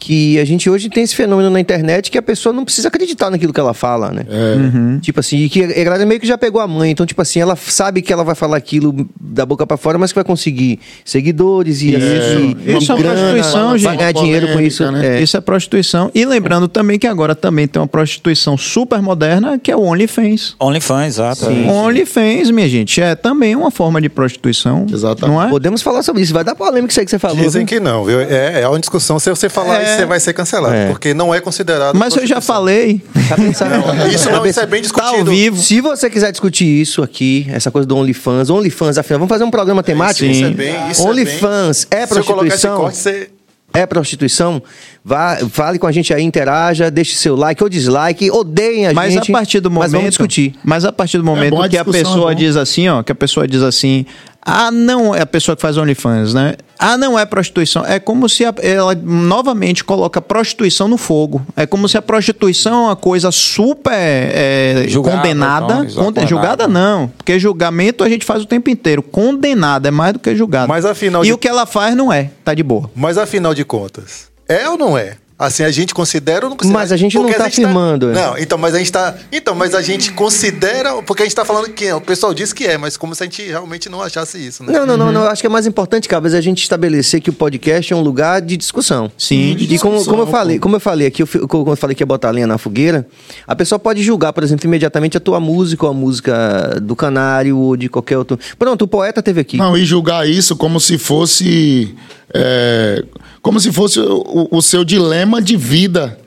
Que a gente hoje tem esse fenômeno na internet que a pessoa não precisa acreditar naquilo que ela fala, né? Uhum. Tipo assim, e que a galera meio que já pegou a mãe. Então, tipo assim, ela sabe que ela vai falar aquilo da boca pra fora, mas que vai conseguir seguidores e, e, Isso é e grana, prostituição, vai gente. ganhar dinheiro com isso. né? É. Isso é prostituição. E lembrando também que agora também tem uma prostituição super moderna, que é o OnlyFans. OnlyFans, exato. Sim. OnlyFans, minha gente, é também uma forma de prostituição. Exatamente. Não é? Podemos falar sobre isso. Vai dar polêmica isso aí que você falou. Dizem viu? que não, viu? É, é uma discussão. Se você falar É. isso, você vai ser cancelado. É. Porque não é considerado. Mas eu já falei. Tá. Isso não, isso é bem Tá discutido. ao vivo. Se você quiser discutir isso aqui, essa coisa do OnlyFans, OnlyFans, afinal, vamos fazer um programa temático? Isso é bem. Isso OnlyFans é, Se eu colocar esse prostituição? corte, você. é prostituição? Vá, fale com a gente aí, interaja, deixe seu like ou dislike, odeiem a Mas gente. a partir do momento. Mas vamos discutir. Mas a partir do momento a que a é pessoa bom. diz assim, ó, que a pessoa diz assim, ah, não, é a pessoa que faz OnlyFans, né? Ah, não é prostituição. É como se a- ela novamente coloca a prostituição no fogo. É como se a prostituição é uma coisa super é, Julgável, condenada. então, Conde- julgada não. Porque julgamento a gente faz o tempo inteiro. Condenada é mais do que julgada. Mas afinal E de- o que ela faz não é. Tá de boa. Mas afinal de contas, é ou não é? Assim, a gente considera ou não considera? Mas a gente não Porque tá afirmando, é. Não, então, mas a gente tá. Então, mas a gente considera. Porque a gente tá falando que é. O pessoal diz que é, mas como se a gente realmente não achasse isso, né? Não, não, não, não. Acho que é mais importante, Cabas, a gente estabelecer que o podcast é um lugar de discussão. Sim. E como, como eu falei, como eu falei aqui, eu, como eu falei que ia botar a lenha na fogueira, a pessoa pode julgar, por exemplo, imediatamente a tua música ou a música do canário ou de qualquer outro. Pronto, o poeta teve aqui. Não, e julgar isso como se fosse. É, como se fosse o, o seu dilema de vida.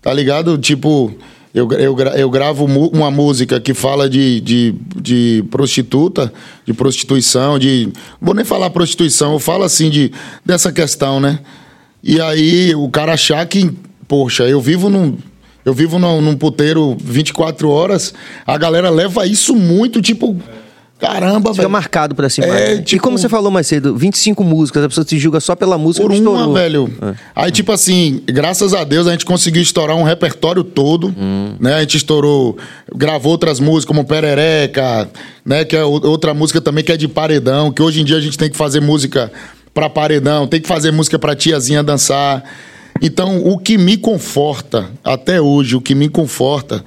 Tá ligado? Tipo, eu, eu, eu gravo uma música que fala de, de, de prostituta, de prostituição, de. Vou nem falar prostituição, eu falo assim de, dessa questão, né? E aí o cara achar que, poxa, eu vivo num. Eu vivo num, num puteiro 24 horas, a galera leva isso muito, tipo. Caramba, Fica velho. marcado pra cima. É, E tipo- como você falou mais cedo, 25 músicas, a pessoa se julga só pela música Por que uma, estourou. velho. Aí, tipo assim, graças a Deus a gente conseguiu estourar um repertório todo, né? A gente estourou, gravou outras músicas como Perereca, né? Que é outra música também que é de paredão, que hoje em dia a gente tem que fazer música pra paredão, tem que fazer música pra tiazinha dançar. Então, o que me conforta, até hoje, o que me conforta,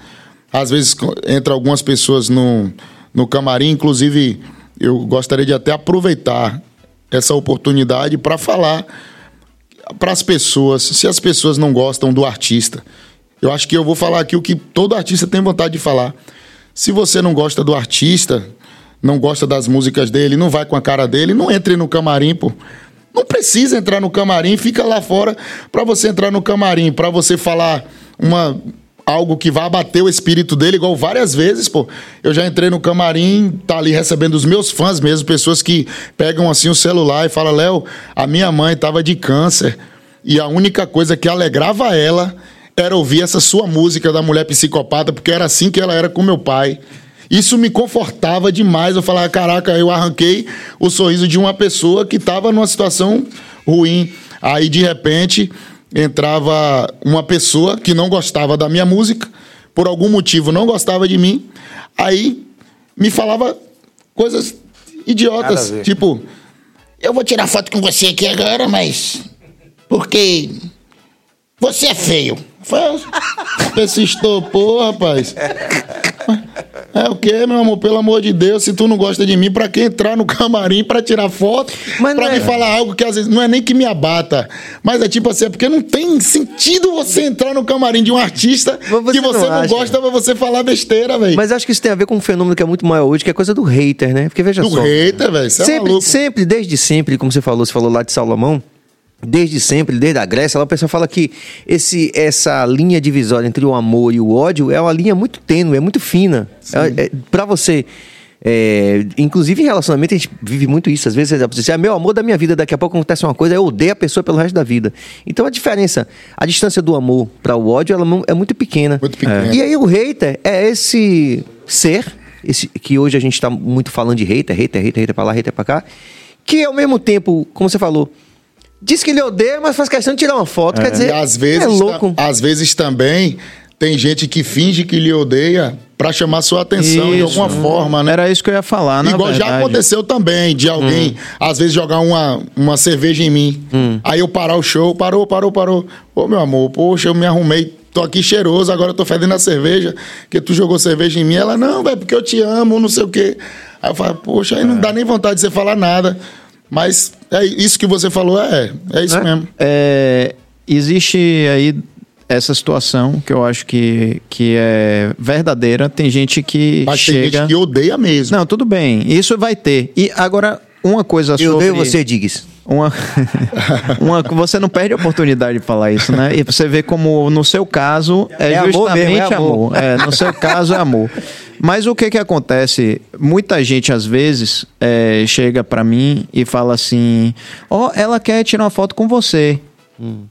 às vezes entra algumas pessoas no, no camarim, inclusive eu gostaria de até aproveitar essa oportunidade para falar para as pessoas, se as pessoas não gostam do artista. Eu acho que eu vou falar aqui o que todo artista tem vontade de falar. Se você não gosta do artista, não gosta das músicas dele, não vai com a cara dele, não entre no camarim, pô. Não precisa entrar no camarim, fica lá fora para você entrar no camarim, para você falar uma algo que vai abater o espírito dele, igual várias vezes, pô. Eu já entrei no camarim, tá ali recebendo os meus fãs mesmo, pessoas que pegam assim o celular e falam: "Léo, a minha mãe tava de câncer e a única coisa que alegrava ela era ouvir essa sua música da mulher psicopata, porque era assim que ela era com meu pai. Isso me confortava demais. Eu falava, caraca, eu arranquei o sorriso de uma pessoa que estava numa situação ruim. Aí, de repente, entrava uma pessoa que não gostava da minha música, por algum motivo não gostava de mim, aí me falava coisas idiotas, tipo, Eu vou tirar foto com você aqui agora, mas. Porque. Você é feio. Esse estopor, rapaz. É o quê, meu amor? Pelo amor de Deus, se tu não gosta de mim, pra que entrar no camarim pra tirar foto? Mas pra não me é- falar algo que às vezes não é nem que me abata. Mas é tipo assim, é porque não tem sentido você entrar no camarim de um artista você que você não não, gosta pra você falar besteira, velho. Mas acho que isso tem a ver com um fenômeno que é muito maior hoje, que é a coisa do hater, né? Porque veja Do só. hater, velho. É sempre, maluco. sempre, desde sempre, como você falou, você falou lá de Salomão, desde sempre, desde a Grécia, lá o pessoal fala que esse, essa linha divisória entre o amor e o ódio é uma linha muito tênue, é muito fina. É, é, para você. é, inclusive em relacionamento a gente vive muito isso. Às vezes você diz, é meu amor da minha vida, daqui a pouco acontece uma coisa, eu odeio a pessoa pelo resto da vida. Então a diferença, a distância do amor para o ódio ela é muito pequena. Muito pequena. E aí o hater é esse ser, esse, que hoje a gente está muito falando de hater, hater, hater, hater pra lá, hater pra cá, que ao mesmo tempo, como você falou, diz que ele odeia, mas faz questão de tirar uma foto. Quer dizer, E às vezes, é louco. às vezes também tem gente que finge que lhe odeia pra chamar sua atenção de Isso. alguma forma, né? Era isso que eu ia falar, na Igual já verdade. aconteceu também, de alguém, às vezes, jogar uma, uma cerveja em mim. Aí eu parar o show, parou, parou, parou. Ô, meu amor, poxa, eu me arrumei, tô aqui cheiroso, agora eu tô fedendo a cerveja, que tu jogou cerveja em mim. Ela, não, velho, porque eu te amo, não sei o quê. Aí eu falo, poxa, aí não dá nem vontade de você falar nada. Mas é isso que você falou, é, é isso É? mesmo. É, existe aí essa situação que eu acho que, que é verdadeira. Tem gente que Mas tem chega... gente que odeia mesmo. Não, tudo bem. Isso vai ter. E agora, uma coisa Eu sobre... odeio você, Diggs. Uma, uma, você não perde a oportunidade de falar isso, né? E você vê como, no seu caso, é, É amor justamente mesmo, é amor. amor. É, no seu caso, é amor. Mas o que que acontece? Muita gente, às vezes, é, chega pra mim e fala assim: Ó, ela quer tirar uma foto com você.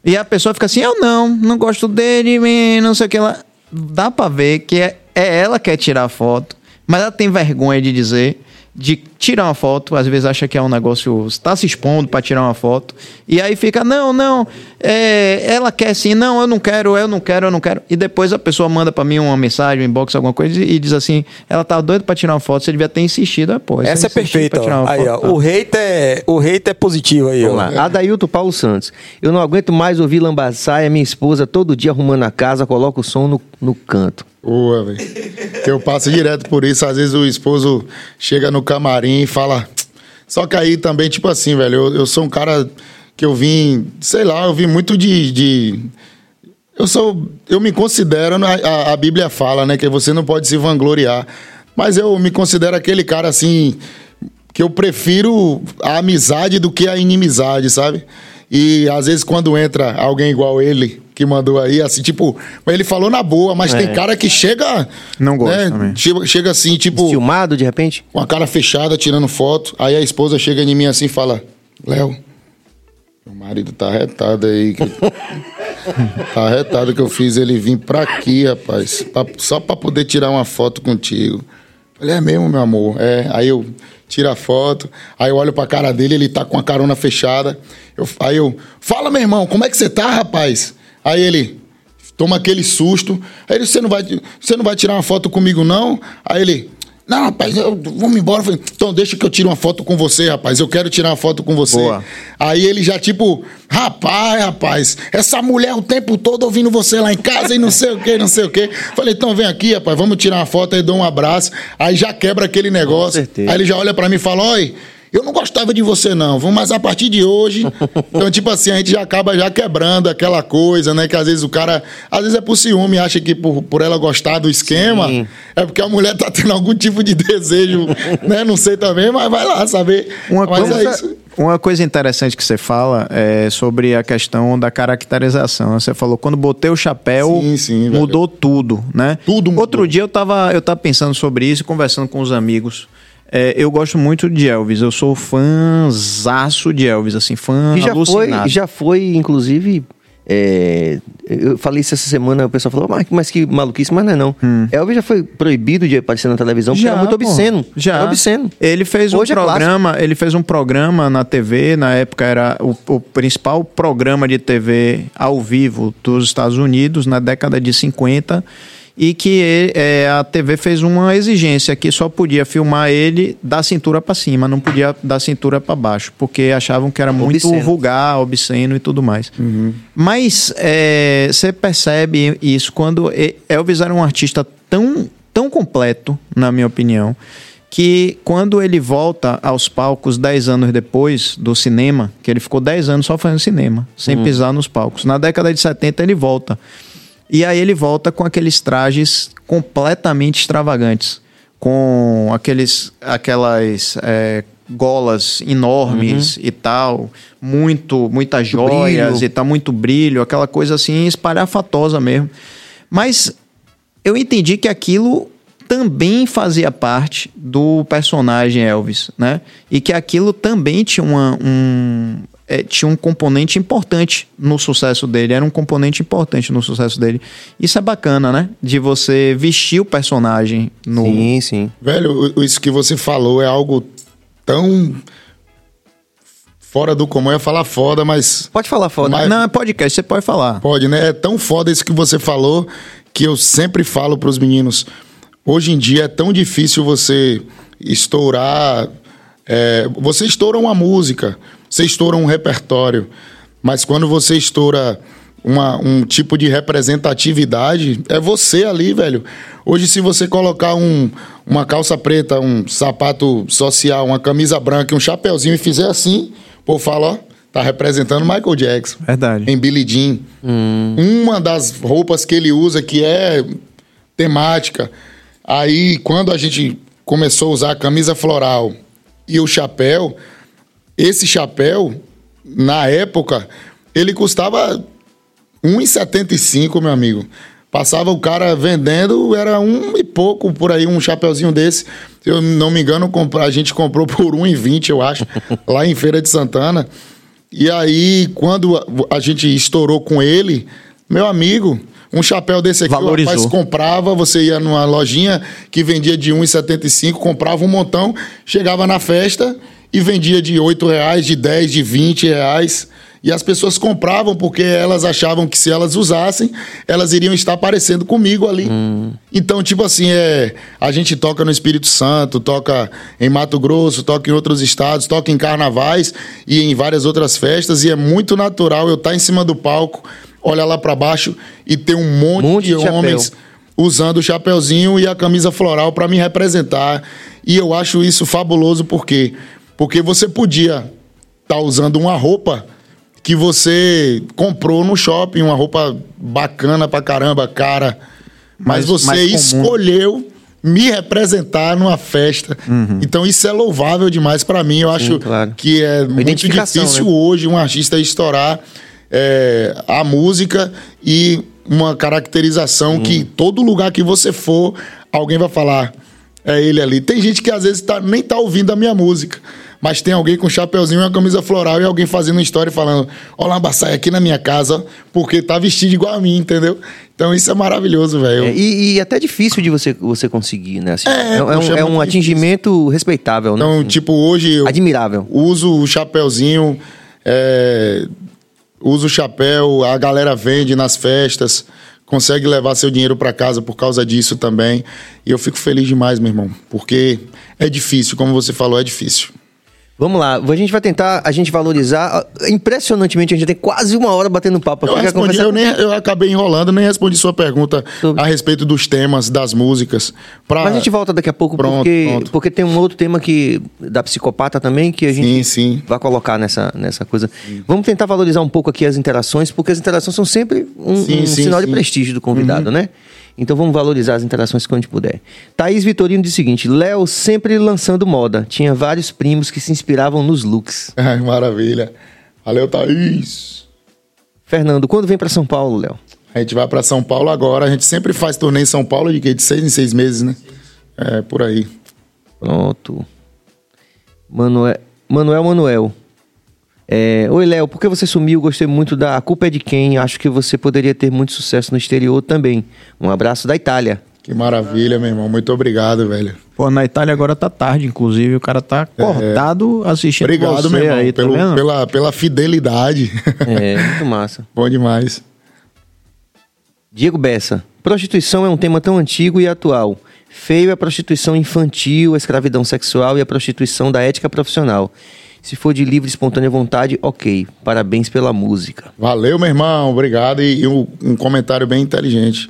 E a pessoa fica assim, eu não, não gosto dele, não sei o que lá. Dá pra ver que é, é ela que quer tirar a foto, mas ela tem vergonha de dizer, de tirar uma foto, às vezes acha que é um negócio, está se expondo pra tirar uma foto, e aí fica, não, não, é, ela quer sim, não, eu não quero, eu não quero, eu não quero. E depois a pessoa manda pra mim uma mensagem, um inbox, alguma coisa, e diz assim, ela tá doida pra tirar uma foto, você devia ter insistido. É, pô, você Essa é perfeita. pra tirar ó. uma Aí, ó, foto, tá. o hater é, o hater é positivo aí, Vamos ó. lá. Adailto Paulo Santos. Eu não aguento mais ouvir lambaçaia, minha esposa todo dia arrumando a casa, coloca o som no, no canto. Boa, velho. Eu passo direto por isso. Às vezes o esposo chega no camarim e fala. Só que aí também, tipo assim, velho, eu, eu sou um cara que eu vim, sei lá, eu vim muito de. de- eu sou. Eu me considero, a, a- a Bíblia fala, né, que você não pode se vangloriar. Mas eu me considero aquele cara assim. Que eu prefiro a amizade do que a inimizade, sabe? E às vezes quando entra alguém igual ele, que mandou aí, assim, tipo, ele falou na boa, mas tem cara que chega. Não gosta também. Chega, chega assim, tipo, Filmado de repente? com a cara fechada, tirando foto. Aí a esposa chega em mim assim e fala: Léo, meu marido tá retado aí. que- tá retado que eu fiz ele vir pra aqui, rapaz. pra- só pra poder tirar uma foto contigo. Falei, é mesmo, meu amor. É. Aí eu tiro a foto, aí eu olho pra cara dele, ele tá com a carona fechada. Eu- aí eu, fala, meu irmão, como é que você tá, rapaz? Aí ele toma aquele susto. Aí ele, você não vai, você não vai tirar uma foto comigo, não? Aí ele, não, rapaz, eu, vamos embora. Eu falei, então deixa que eu tire uma foto com você, rapaz. Eu quero tirar uma foto com você. Boa. Aí ele já, tipo, rapaz, rapaz, essa mulher o tempo todo ouvindo você lá em casa e não sei o que, não sei o que. Falei, então vem aqui, rapaz, vamos tirar uma foto, aí dou um abraço. Aí já quebra aquele negócio. Aí ele já olha pra mim e fala, oi. Eu não gostava de você, não, mas a partir de hoje. Então, tipo assim, a gente já acaba já quebrando aquela coisa, né? Que às vezes o cara. Às vezes é por ciúme, acha que por, por ela gostar do esquema, Sim. é porque a mulher tá tendo algum tipo de desejo, né? Não sei também, mas vai lá saber. Uma mas coisa, é isso. uma coisa interessante que você fala é sobre a questão da caracterização. Você falou, quando botei o chapéu, Sim, sim, velho. mudou tudo, né? Tudo mudou. Outro dia eu tava, eu tava pensando sobre isso, conversando com os amigos. É, eu gosto muito de Elvis, eu sou fãzaço de Elvis, assim, fã E já foi, alucinado. já foi, inclusive. é, eu falei isso essa semana, o pessoal falou, mas, mas que maluquice, mas não é não. Elvis já foi proibido de aparecer na televisão porque era muito obsceno. Já. Era obsceno. Ele fez um Hoje é programa, ele fez um programa na TV, na época era o, o principal programa de TV ao vivo dos Estados Unidos, na década de 50, e que é, a TV fez uma exigência que só podia filmar ele da cintura para cima, não podia da cintura para baixo, porque achavam que era muito Obsceno. vulgar, obsceno e tudo mais. Mas é, você percebe isso quando Elvis era um artista tão, tão completo, na minha opinião, que quando ele volta aos palcos 10 anos depois do cinema, que ele ficou 10 anos só fazendo cinema, sem pisar nos palcos. Na década de 70 ele volta. E aí ele volta com aqueles trajes completamente extravagantes, com aqueles, aquelas é, golas enormes e tal, muito, muitas joias brilho. e tal, muito brilho, aquela coisa assim espalhafatosa mesmo. Mas eu entendi que aquilo também fazia parte do personagem Elvis, né? E que aquilo também tinha uma- um é, tinha um componente importante no sucesso dele, era um componente importante no sucesso dele. Isso é bacana, né? De você vestir o personagem no Sim, sim. Velho, o- isso que você falou é algo tão fora do comum. Eu ia falar foda, mas Pode falar foda. Mas- Não, é podcast, você pode falar. pode, né? É tão foda isso que você falou que eu sempre falo pros meninos. Hoje em dia é tão difícil você estourar. é, você estoura uma música, você estoura um repertório, mas quando você estoura uma- um tipo de representatividade, é você ali, velho. Hoje, se você colocar um- uma calça preta, um sapato social, uma camisa branca e um chapeuzinho e fizer assim, pô, fala, ó, tá representando Michael Jackson Verdade. em Billie Jean. Uma das roupas que ele usa que é temática. Aí, quando a gente começou a usar a camisa floral e o chapéu, esse chapéu, na época, ele custava 1,75, meu amigo. Passava o cara vendendo, era um e pouco por aí, um chapeuzinho desse. Se eu não me engano, a gente comprou por 1,20, eu acho, lá em Feira de Santana. E aí, quando a, gente estourou com ele, meu amigo, um chapéu desse aqui, Valorizou. o rapaz comprava, você ia numa lojinha que vendia de R$ 1,75, comprava um montão, chegava na festa e vendia de 8 reais, de 10, de 20 reais. E as pessoas compravam porque elas achavam que se elas usassem, elas iriam estar parecendo comigo ali. Então, tipo assim, é, a gente toca no Espírito Santo, toca em Mato Grosso, toca em outros estados, toca em carnavais e em várias outras festas, e é muito natural eu estar em cima do palco, olhar lá pra baixo e ter um monte, Monte de, de homens usando o chapeuzinho e a camisa floral para me representar. E eu acho isso fabuloso por quê? Porque você podia estar usando uma roupa que você comprou no shopping, uma roupa bacana pra caramba, cara. Mas você escolheu me representar numa festa. Então isso é louvável demais pra mim. Eu acho claro. que é muito identificação, difícil né? hoje um artista estourar é, a música e uma caracterização que todo lugar que você for, alguém vai falar. É ele ali. Tem gente que às vezes tá, nem tá ouvindo a minha música. Mas tem alguém com um chapeuzinho e uma camisa floral e alguém fazendo uma história e falando: Ó, Lamba, sai aqui na minha casa porque tá vestido igual a mim, entendeu? Então isso é maravilhoso, velho. É, e, e até difícil de você, você conseguir, né? Assim, É, é, é um, é é um atingimento respeitável, né? Então, Assim, tipo, hoje eu Admirável. uso o chapeuzinho, é, uso o chapéu, a galera vende nas festas, consegue levar seu dinheiro para casa por causa disso também. E eu fico feliz demais, meu irmão, porque é difícil, como você falou, é difícil. Vamos lá, a gente vai tentar a gente valorizar. Impressionantemente, a gente tem quase uma hora batendo papo aqui. Eu, respondi, eu, nem, eu acabei enrolando, nem respondi sua pergunta Sobre- a respeito dos temas, das músicas. Pra... Mas a gente volta daqui a pouco, Pronto, porque, pronto. porque tem um outro tema que da psicopata também, que a gente Sim, sim. vai colocar nessa, nessa coisa. Vamos tentar valorizar um pouco aqui as interações, porque as interações são sempre um, Sim, um sim, sinal de sim. Uhum. prestígio do convidado, né? Então vamos valorizar as interações quando a gente puder. Thaís Vitorino diz o seguinte: Léo sempre lançando moda. Tinha vários primos que se inspiravam nos looks. Ai, maravilha. Valeu, Thaís. Fernando, quando vem pra São Paulo, Léo? A gente vai para São Paulo agora. A gente sempre faz turnê em São Paulo de quê? De seis em seis meses, né? É, por aí. Pronto. Manuel, Manuel Manuel. É, Oi, Léo, por que você sumiu? Gostei muito da A Culpa é de Quem. Acho que você poderia ter muito sucesso no exterior também. Um abraço da Itália. Que maravilha, meu irmão. Muito obrigado, velho. Pô, na Itália agora tá tarde, inclusive. O cara tá cortado assistindo É. Obrigado, você meu irmão, aí, tá pelo- vendo? pela, pela fidelidade. É, muito massa. Bom demais. Diego Bessa. Prostituição é um tema tão antigo e atual. Feio é a prostituição infantil, a escravidão sexual e a prostituição da ética profissional. Se for de livre e espontânea vontade, ok. Parabéns pela música. Valeu, meu irmão. Obrigado. E, e um, um comentário bem inteligente.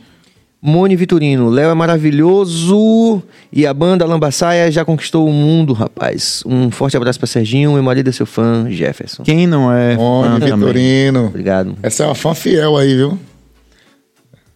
Mone Vitorino, Léo é maravilhoso e a banda Lambaçaia já conquistou o mundo, rapaz. Um forte abraço pra Serginho, meu marido é seu fã, Jefferson. Quem não é? Também? Vitorino. Obrigado. Essa é uma fã fiel aí, viu?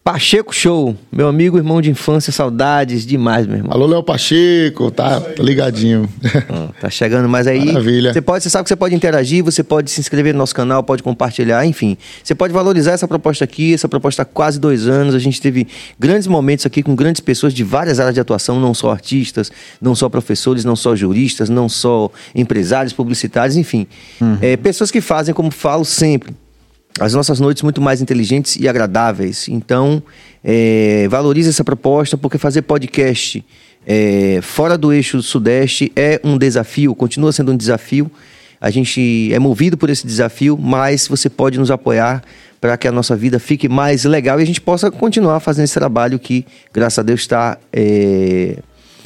Pacheco Show, meu amigo, irmão de infância, saudades demais, meu irmão. Alô, Léo Pacheco. Tá, tá ligadinho. Ah, tá chegando, mas aí Maravilha. você pode, você sabe que você pode interagir, você pode se inscrever no nosso canal, pode compartilhar, enfim. Você pode valorizar essa proposta aqui, essa proposta há quase dois anos. A gente teve grandes momentos aqui com grandes pessoas de várias áreas de atuação, não só artistas, não só professores, não só juristas, não só empresários, publicitários, enfim. É, pessoas que fazem, como falo sempre, as nossas noites muito mais inteligentes e agradáveis. Então, é, valorize essa proposta, porque fazer podcast é, fora do eixo sudeste é um desafio, continua sendo um desafio. A gente é movido por esse desafio, mas você pode nos apoiar para que a nossa vida fique mais legal e a gente possa continuar fazendo esse trabalho que, graças a Deus, está é,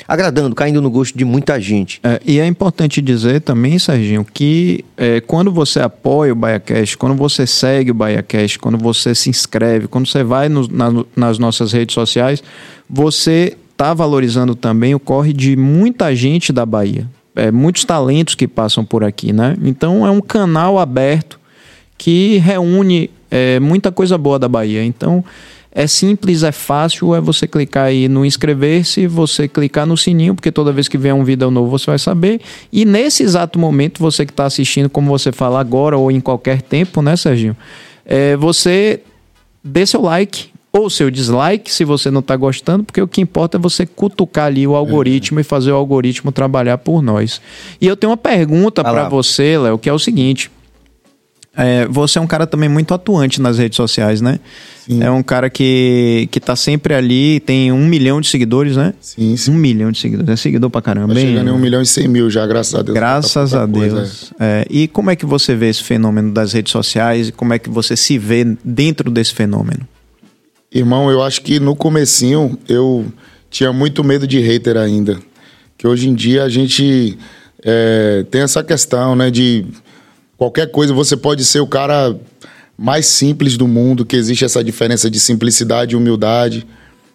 agradando, caindo no gosto de muita gente. É, e é importante dizer também, Serginho, que é, quando você apoia o BaiaCast, quando você segue o BaiaCast, quando você se inscreve, quando você vai no- na- nas nossas redes sociais, você está valorizando também o corre de muita gente da Bahia. É, muitos talentos que passam por aqui, né? Então é um canal aberto que reúne é, muita coisa boa da Bahia. Então é simples, é fácil, é você clicar aí no inscrever-se, você clicar no sininho, porque toda vez que vier um vídeo novo você vai saber. E nesse exato momento, você que está assistindo, como você fala agora ou em qualquer tempo, né, Serginho? É, você dê seu like ou seu dislike se você não está gostando, porque o que importa é você cutucar ali o algoritmo e fazer o algoritmo trabalhar por nós. E eu tenho uma pergunta para você, Léo, que é o seguinte. É, você é um cara também muito atuante nas redes sociais, né? É um cara que, que tá sempre ali, tem um milhão de seguidores, né? Sim, sim. Um milhão de seguidores. É seguidor pra caramba. Tá chegando em um milhão e cem mil já, graças a Deus. Graças Tá a coisa, Deus. É, e como é que você vê esse fenômeno das redes sociais e como é que você se vê dentro desse fenômeno? Irmão, eu acho que no comecinho eu tinha muito medo de hater ainda. Que hoje em dia a gente é, tem essa questão, né? De qualquer coisa você pode ser o cara mais simples do mundo, que existe essa diferença de simplicidade e humildade.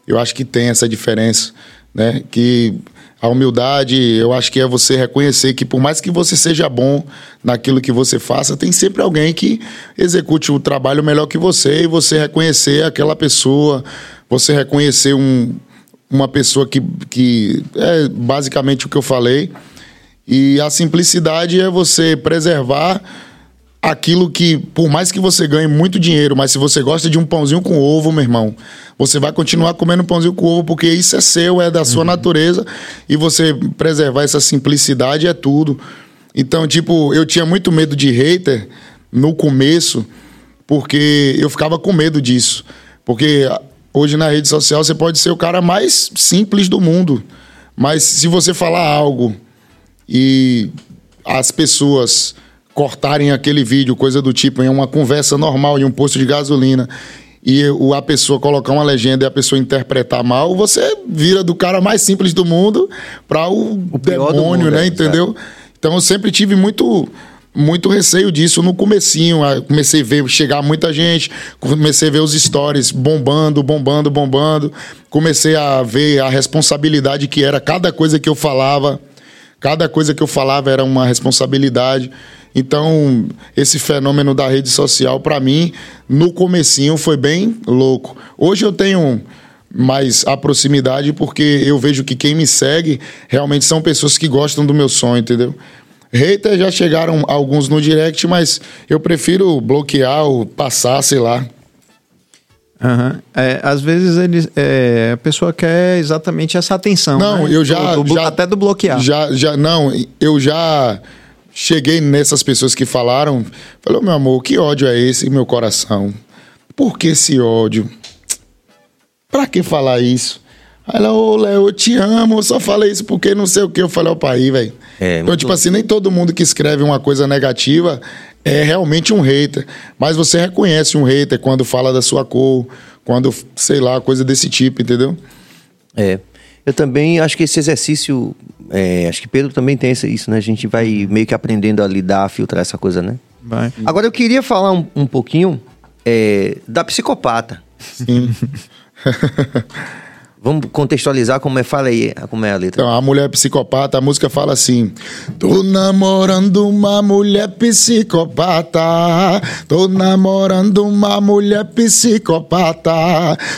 Eu acho que tem essa diferença, né? Que a humildade, eu acho que é você reconhecer que por mais que você seja bom naquilo que você faça, tem sempre alguém que execute o trabalho melhor que você e você reconhecer aquela pessoa, você reconhecer um, uma pessoa que, que é basicamente o que eu falei. E a simplicidade é você preservar aquilo que, por mais que você ganhe muito dinheiro, mas se você gosta de um pãozinho com ovo, meu irmão, você vai continuar comendo pãozinho com ovo, porque isso é seu, é da sua natureza, e você preservar essa simplicidade é tudo. Então, tipo, eu tinha muito medo de hater no começo, porque eu ficava com medo disso. Porque hoje na rede social você pode ser o cara mais simples do mundo, mas se você falar algo e as pessoas cortarem aquele vídeo, coisa do tipo, em uma conversa normal, em um posto de gasolina, e a pessoa colocar uma legenda e a pessoa interpretar mal, você vira do cara mais simples do mundo para o, O demônio, mundo, né? é, Entendeu? Então eu sempre tive muito muito receio disso no comecinho, comecei a ver chegar muita gente, comecei a ver os stories bombando, bombando, bombando, comecei a ver a responsabilidade que era cada coisa que eu falava, cada coisa que eu falava era uma responsabilidade. Então, esse fenômeno da rede social para mim, no comecinho foi bem louco. Hoje eu tenho mais a proximidade porque eu vejo que quem me segue realmente são pessoas que gostam do meu sonho, entendeu? Haters já chegaram alguns no direct, mas eu prefiro bloquear ou passar, sei lá. Aham. É, às vezes eles, é, a pessoa quer exatamente essa atenção. Não, né? eu já, Do- do- já- Até do bloquear. Já, já, não, eu já cheguei nessas pessoas que falaram. Falei, "Ô, meu amor, que ódio é esse em meu coração? Por que esse ódio? Pra que falar isso? Aí ela, ô Léo, eu te amo, eu só falei isso porque não sei o que. Eu falei, opa aí, velho. É, então, tipo assim, nem todo mundo que escreve uma coisa negativa é realmente um hater. Mas você reconhece um hater quando fala da sua cor, quando, sei lá, coisa desse tipo, entendeu? É. Eu também acho que esse exercício. é, acho que Pedro também tem isso, né? A gente vai meio que aprendendo a lidar, a filtrar essa coisa, né? Vai. Agora eu queria falar um, um pouquinho é, da psicopata. Sim. Vamos contextualizar como é, fala aí, como é a letra. Então, a mulher psicopata, a música fala assim: Tô namorando uma mulher psicopata. Tô namorando uma mulher psicopata.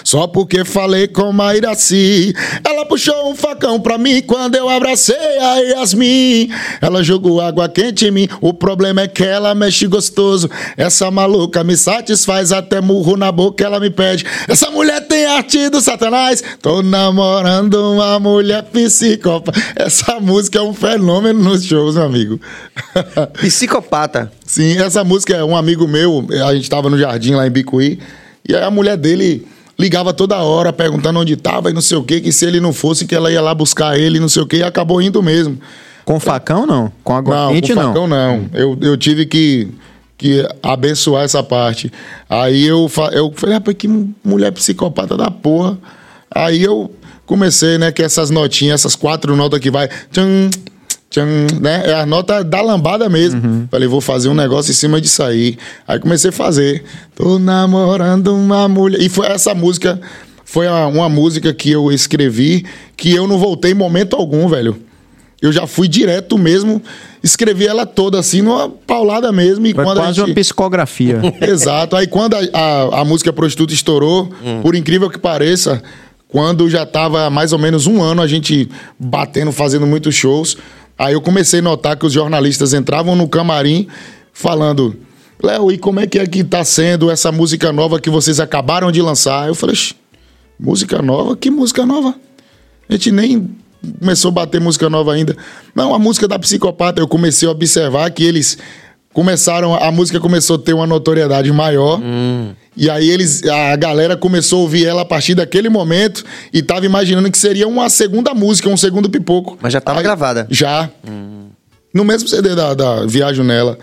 Só porque falei com a Iraci. Ela puxou um facão pra mim quando eu abracei a Yasmin. Ela jogou água quente em mim. O problema é que ela mexe gostoso. Essa maluca me satisfaz até murro na boca. Ela me pede. Essa mulher tem arte do satanás. Tô namorando uma mulher psicopata. Essa música é um fenômeno nos shows, meu amigo. Psicopata. Sim, essa música é um amigo meu, a gente tava no jardim lá em Bicuí, e aí a mulher dele ligava toda hora perguntando onde tava e não sei o que, que se ele não fosse, que ela ia lá buscar ele, não sei o que, e acabou indo mesmo. Com facão, não? Com água não, quente, com não. facão não. Eu, eu tive que, que abençoar essa parte. Aí eu, eu falei, rapaz, que mulher psicopata da porra. Aí eu comecei, né, que essas notinhas, essas quatro notas que vai. Tchan, tchan, né? É a nota da lambada mesmo. Falei, vou fazer um negócio em cima disso aí. Aí comecei a fazer. Tô namorando uma mulher. E foi essa música. Foi uma, uma música que eu escrevi que eu não voltei em momento algum, velho. Eu já fui direto mesmo, escrevi ela toda assim, numa paulada mesmo. E Foi quando a quase gente... uma psicografia. Exato. Aí quando a, a, a música Prostituta estourou, por incrível que pareça, quando já tava mais ou menos um ano a gente batendo, fazendo muitos shows, aí eu comecei a notar que os jornalistas entravam no camarim falando. Léo, e como é que é que tá sendo essa música nova que vocês acabaram de lançar? Eu falei, "Xi, música nova? Que música nova? A gente nem começou a bater música nova ainda. Não, a música da psicopata, eu comecei a observar que eles começaram, a música começou a ter uma notoriedade maior. Hum. E aí eles, a galera começou a ouvir ela a partir daquele momento e tava imaginando que seria uma segunda música, um segundo pipoco. Mas já tava Aí- gravada. Já. No mesmo CD da, da Viagem Nela.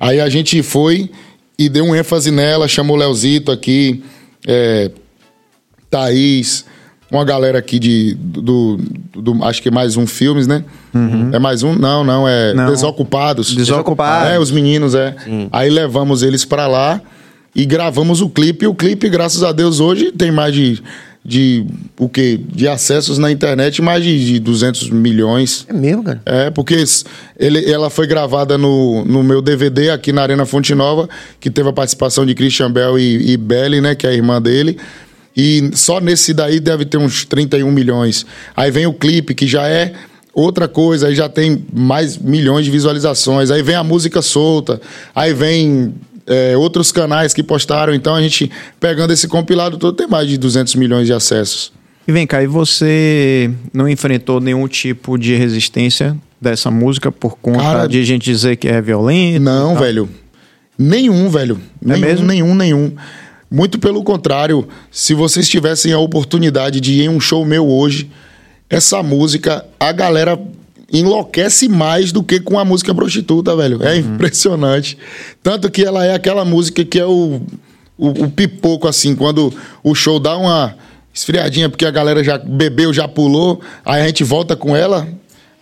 Aí a gente foi e deu um ênfase nela, chamou o Leozito aqui, é, Thaís, uma galera aqui de, do, do- do- Acho que é mais um filmes, né? É mais um? Não, não, é Não. Desocupados. Desocupados. É, os meninos, é. Aí levamos eles pra lá e gravamos o clipe. E o clipe, graças a Deus, hoje tem mais de. De o quê? De acessos na internet, mais de, de 200 milhões. É mesmo, cara? É, porque ele, ela foi gravada no, no meu DVD aqui na Arena Fonte Nova, que teve a participação de Christian Bell e, e Belly, né, que é a irmã dele. E só nesse daí deve ter uns 31 milhões. Aí vem o clipe, que já é outra coisa, aí já tem mais milhões de visualizações. Aí vem a música solta, aí vem é, outros canais que postaram. Então a gente, pegando esse compilado todo, tem mais de 200 milhões de acessos. E vem cá, e você não enfrentou nenhum tipo de resistência dessa música por conta Cara- de gente dizer que é violento? Não, velho. Nenhum, velho. Nenhum, mesmo? nenhum, nenhum. Muito pelo contrário, se vocês tivessem a oportunidade de ir em um show meu hoje, essa música, a galera enlouquece mais do que com a música prostituta, velho. É impressionante. Tanto que ela é aquela música que é o, o, o pipoco, assim, quando o show dá uma esfriadinha, porque a galera já bebeu, já pulou, aí a gente volta com ela,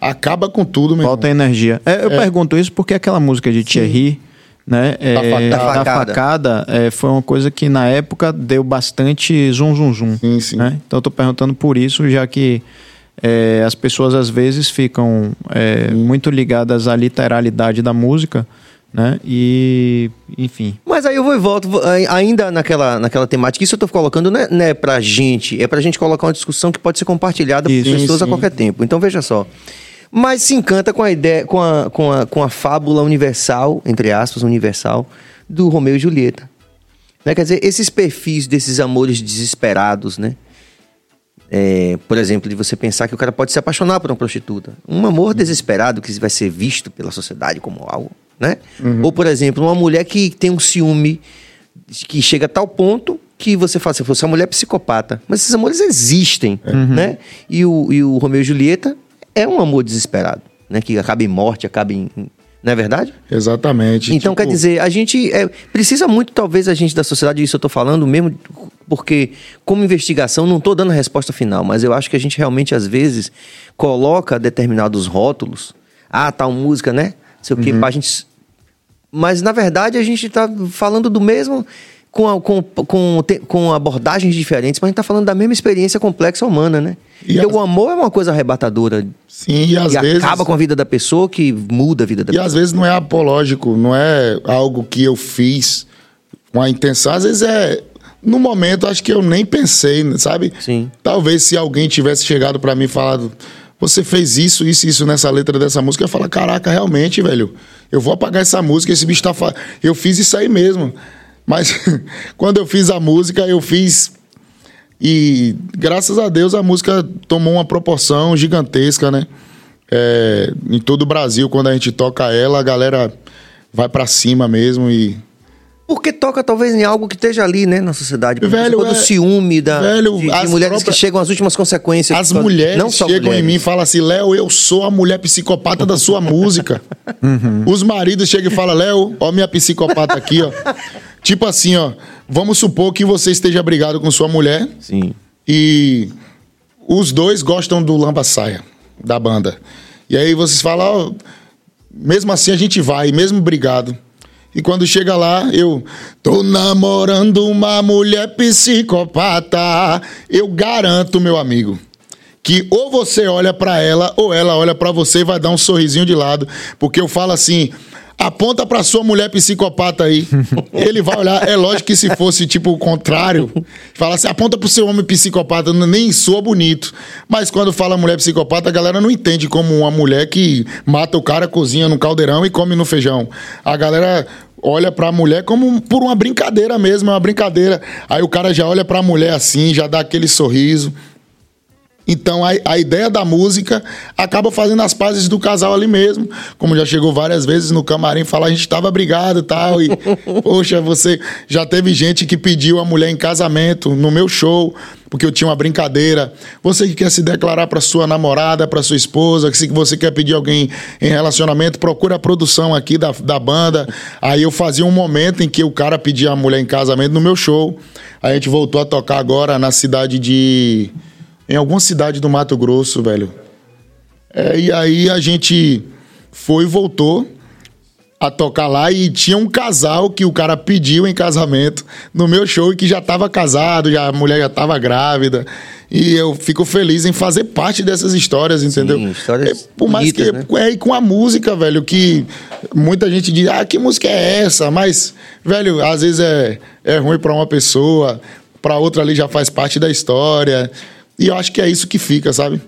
acaba com tudo, meu Falta energia. É, eu pergunto isso porque aquela música de Thierry, né? é, facada. da Da facada. é, foi uma coisa que na época deu bastante zum zum zum. Sim, sim. né? Então eu tô perguntando por isso, já que é, as pessoas às vezes ficam é, muito ligadas à literalidade da música, né? E, enfim. Mas aí eu vou e volto, ainda naquela, naquela temática. Isso eu tô colocando não é, não é pra gente, é pra gente colocar uma discussão que pode ser compartilhada Isso. por pessoas Sim, a qualquer tempo. Então veja só. Mas se encanta com a ideia, com a, com a, com a fábula universal, entre aspas, universal, do Romeu e Julieta. Né? Quer dizer, esses perfis desses amores desesperados, né? É, por exemplo, de você pensar que o cara pode se apaixonar por uma prostituta. Um amor desesperado que vai ser visto pela sociedade como algo, né? Ou, por exemplo, uma mulher que tem um ciúme que chega a tal ponto que você fala assim, "Pô, essa mulher é psicopata. Mas esses amores existem, né? E o, e o Romeu e Julieta é um amor desesperado, né? Que acaba em morte, acaba em... Não é verdade? Exatamente. Então, Tipo, quer dizer, a gente é, precisa muito, talvez, a gente da sociedade, isso eu tô falando mesmo, porque, como investigação, não tô dando a resposta final, mas eu acho que a gente realmente, às vezes, coloca determinados rótulos. Ah, tal música, né? Sei o quê, pra gente. Mas, na verdade, a gente tá falando do mesmo. Com, com, com, com abordagens diferentes, mas a gente tá falando da mesma experiência complexa humana, né? E as- o amor é uma coisa arrebatadora. Sim, e às que vezes. acaba com a vida da pessoa, que muda a vida da E pessoa. às vezes não é apológico, não é algo que eu fiz com a intenção. Às vezes é. No momento, acho que eu nem pensei, sabe? Sim. Talvez se alguém tivesse chegado pra mim e falado. Você fez isso, isso, isso nessa letra dessa música. Eu ia falar, caraca, realmente, velho. Eu vou apagar essa música, esse bicho tá. Fa... Eu fiz isso aí mesmo. Mas quando eu fiz a música, eu fiz E graças a Deus a música tomou uma proporção gigantesca, né? É, em todo o Brasil, quando a gente toca ela, a galera vai pra cima mesmo e. Porque toca talvez em algo que esteja ali, né, na sociedade. Por Velho, exemplo, do é- ciúme, da, velho, de, de as mulheres que chegam às últimas consequências. As mulheres não só chegam mulheres. em mim e falam assim: Léo, eu sou a mulher psicopata da sua música. Os maridos chegam e falam: Léo, ó, minha psicopata aqui, ó. Tipo assim, ó. Vamos supor que você esteja brigado com sua mulher Sim. e os dois gostam do Lamba Saia, da banda. E aí vocês falam, ó, mesmo assim a gente vai, mesmo brigado. E quando chega lá, eu tô namorando uma mulher psicopata. Eu garanto, meu amigo, que ou você olha pra ela ou ela olha pra você e vai dar um sorrisinho de lado, porque eu falo assim: aponta pra sua mulher psicopata aí. Ele vai olhar, é lógico que se fosse tipo o contrário, fala assim: aponta pro seu homem psicopata, nem soa bonito. Mas quando fala mulher psicopata, a galera não entende como uma mulher que mata o cara, cozinha no caldeirão e come no feijão. A galera olha pra mulher como por uma brincadeira mesmo, é uma brincadeira. Aí o cara já olha pra mulher assim, já dá aquele sorriso. Então a, a ideia da música acaba fazendo as pazes do casal ali mesmo. Como já chegou várias vezes no camarim falar, a gente tava brigado e tal. E, poxa, você. Já teve gente que pediu a mulher em casamento no meu show, porque eu tinha uma brincadeira. Você que quer se declarar para sua namorada, para sua esposa, que se você quer pedir alguém em relacionamento, procura a produção aqui da, da banda. Aí eu fazia um momento em que o cara pedia a mulher em casamento no meu show. Aí a gente voltou a tocar agora na cidade de em alguma cidade do Mato Grosso, velho. É, e aí a gente foi e voltou a tocar lá e tinha um casal que o cara pediu em casamento no meu show e que já estava casado, já, a mulher já estava grávida. E eu fico feliz em fazer parte dessas histórias, entendeu? histórias É, por mais bonitas, que né? é, e com a música, velho, que muita gente diz, ah, que música é essa? Mas, velho, às vezes é, é ruim pra uma pessoa, pra outra ali já faz parte da história. E eu acho que é isso que fica, sabe?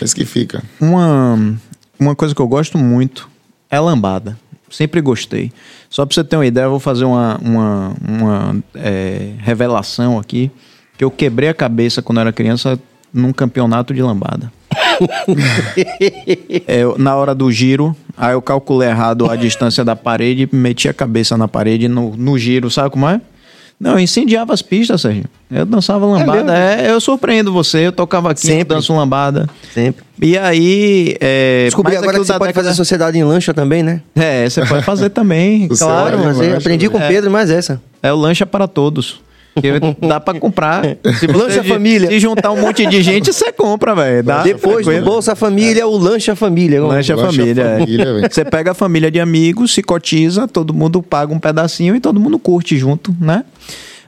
É isso que fica. Uma, uma coisa que eu gosto muito é lambada. Sempre gostei. Só pra você ter uma ideia, eu vou fazer uma, uma, uma é, revelação aqui. Que eu quebrei a cabeça quando eu era criança num campeonato de lambada. É, eu- na hora do giro, aí eu calculei errado a distância da parede meti a cabeça na parede no, no giro, sabe como é? Não, eu incendiava as pistas, Sérgio. Eu dançava lambada. É, eu surpreendo você, eu tocava aqui, eu Sempre. danço lambada. Sempre. E aí. É, Descobri mais agora que você pode década- fazer sociedade em lancha também, né? É, você pode fazer também, claro. mas aprendi com o? Pedro mais essa. É o lancha para todos. Que dá pra comprar. Se Lancha família. Se juntar um monte de gente, você compra, velho. Depois do. Bolsa Família, o Lancha Família. Lancha Lancha família. é. família, velho. Você pega a família de amigos, se cotiza, todo mundo paga um pedacinho e todo mundo curte junto, né?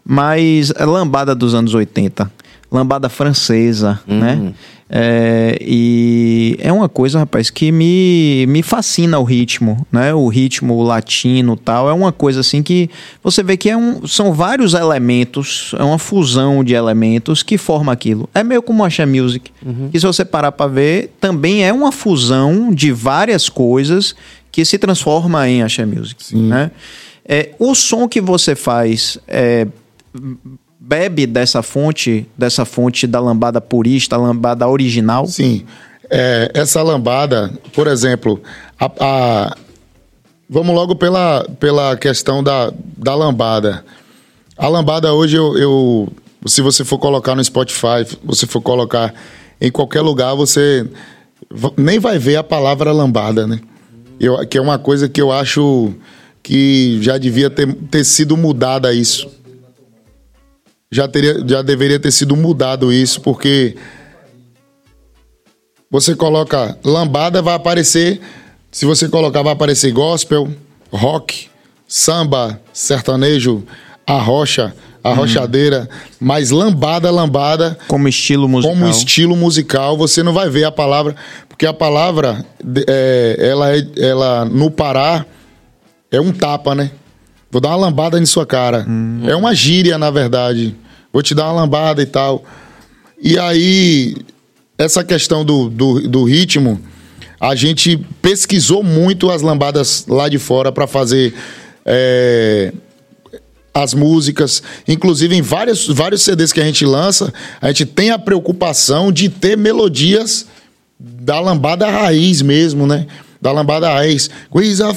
Mas a lambada dos anos 80, lambada francesa, né? É, e é uma coisa, rapaz, que me, me fascina o ritmo, né? O ritmo latino tal. É uma coisa assim que você vê que é um, são vários elementos, é uma fusão de elementos que forma aquilo. É meio como a Axé Music, que se você parar pra ver, também é uma fusão de várias coisas que se transforma em Axé Music, né? É, o som que você faz é, bebe dessa fonte, dessa fonte da lambada purista, lambada original? Sim. É, essa lambada, por exemplo, a, a- vamos logo pela, pela questão da, da lambada. A lambada hoje, eu, eu- se você for colocar no Spotify, você for colocar em qualquer lugar, você nem vai ver a palavra lambada, né? Eu, que é uma coisa que eu acho que já devia ter, ter sido mudada isso. Já, teria, já deveria ter sido mudado isso, porque você coloca lambada, vai aparecer. Se você colocar, vai aparecer gospel, rock, samba, sertanejo, arrocha, arrochadeira. Mas lambada, lambada, Como estilo musical. como estilo musical, você não vai ver a palavra. Porque a palavra, é, ela, é, ela no Pará, é um tapa, né? Vou dar uma lambada em sua cara. É uma gíria, na verdade. Vou te dar uma lambada e tal. E aí, essa questão do, do, do ritmo, a gente pesquisou muito as lambadas lá de fora para fazer é, as músicas. Inclusive, em vários, vários CDs que a gente lança, a gente tem a preocupação de ter melodias da lambada raiz mesmo, né? Da lambada raiz. A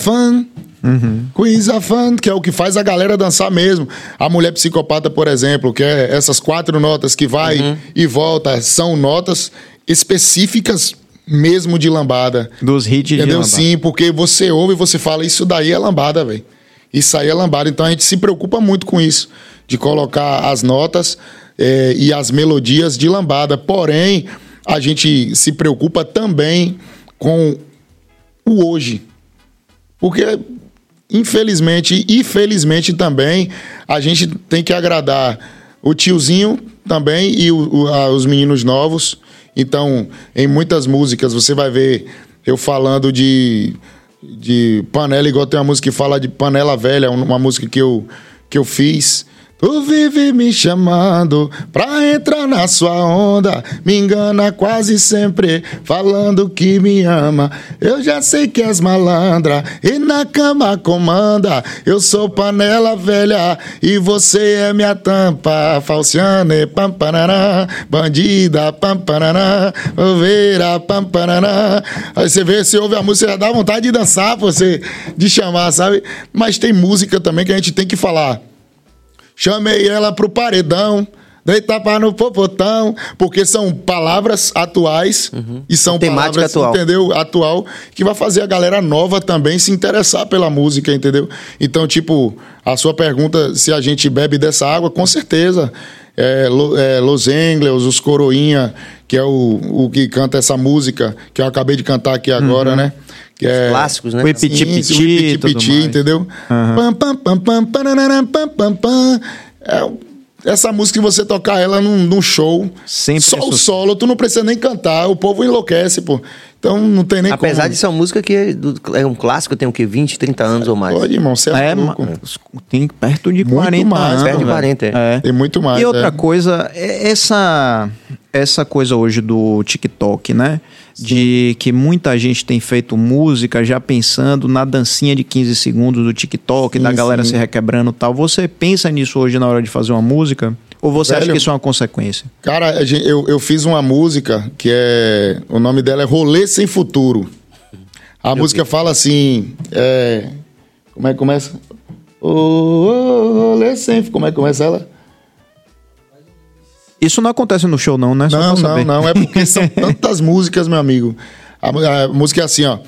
Quiz a fun, que é o que faz a galera dançar mesmo. A mulher psicopata, por exemplo, que é essas quatro notas que vai e volta, são notas específicas mesmo de lambada. Dos hits de Entendeu? lambada. Sim, porque você ouve e você fala, isso daí é lambada, velho. Isso aí é lambada. Então a gente se preocupa muito com isso, de colocar as notas eh, e as melodias de lambada. Porém, a gente se preocupa também com o hoje. Porque, infelizmente e felizmente também, a gente tem que agradar o tiozinho também e o- o- a- os meninos novos. Então, em muitas músicas, você vai ver eu falando de, de panela, igual tem uma música que fala de panela velha, uma música que eu, que eu fiz Tu vive me chamando pra entrar na sua onda. Me engana quase sempre, falando que me ama. Eu já sei que és malandra e na cama comanda. Eu sou panela velha e você é minha tampa. Falciane, pamparará, bandida, pamparará, oveira, pamparará. Aí você vê, se ouve a música, dá vontade de dançar, você, de chamar, sabe? Mas tem música também que a gente tem que falar. Chamei ela pro paredão. Dei tapa no popotão, porque são palavras atuais e são palavras, atual. entendeu? Atual, que vai fazer a galera nova também se interessar pela música, entendeu? Então, tipo, a sua pergunta se a gente bebe dessa água, com certeza. É, é, Los Angeles, os Coroinha, que é o, o que canta essa música, que eu acabei de cantar aqui agora, né? Que é, Clássicos, né? O Ipiti Piti, entendeu? Pam, pam, pam, pam, parará, pam, pam, pam. É, essa música, se você tocar ela num, num show, Sempre só é o solo, tu não precisa nem cantar, o povo enloquece, pô. Então não tem nem Apesar como. de ser uma música que é, do- é um clássico, tem o quê? 20, 30 anos ou mais. Pode, irmão, você é, É, louco. tem perto de Muito 40 mais, anos. perto de velho. 40, é. É. Tem muito mais. E outra é. coisa, é essa essa coisa hoje do TikTok, né? De que muita gente tem feito música já pensando na dancinha de 15 segundos do TikTok, Sim, da galera sim. se requebrando e tal. Você pensa nisso hoje na hora de fazer uma música? Ou você acha Velho, que isso é uma consequência? Cara, eu, eu fiz uma música que é. O nome dela é Rolê Sem Futuro. A música fala assim. É, como é que começa? Ô, ô, rolê sem. Como é que começa ela? Isso não acontece no show, não, né? Só Não, não, não. É porque são tantas músicas, meu amigo. A, a música é assim, ó.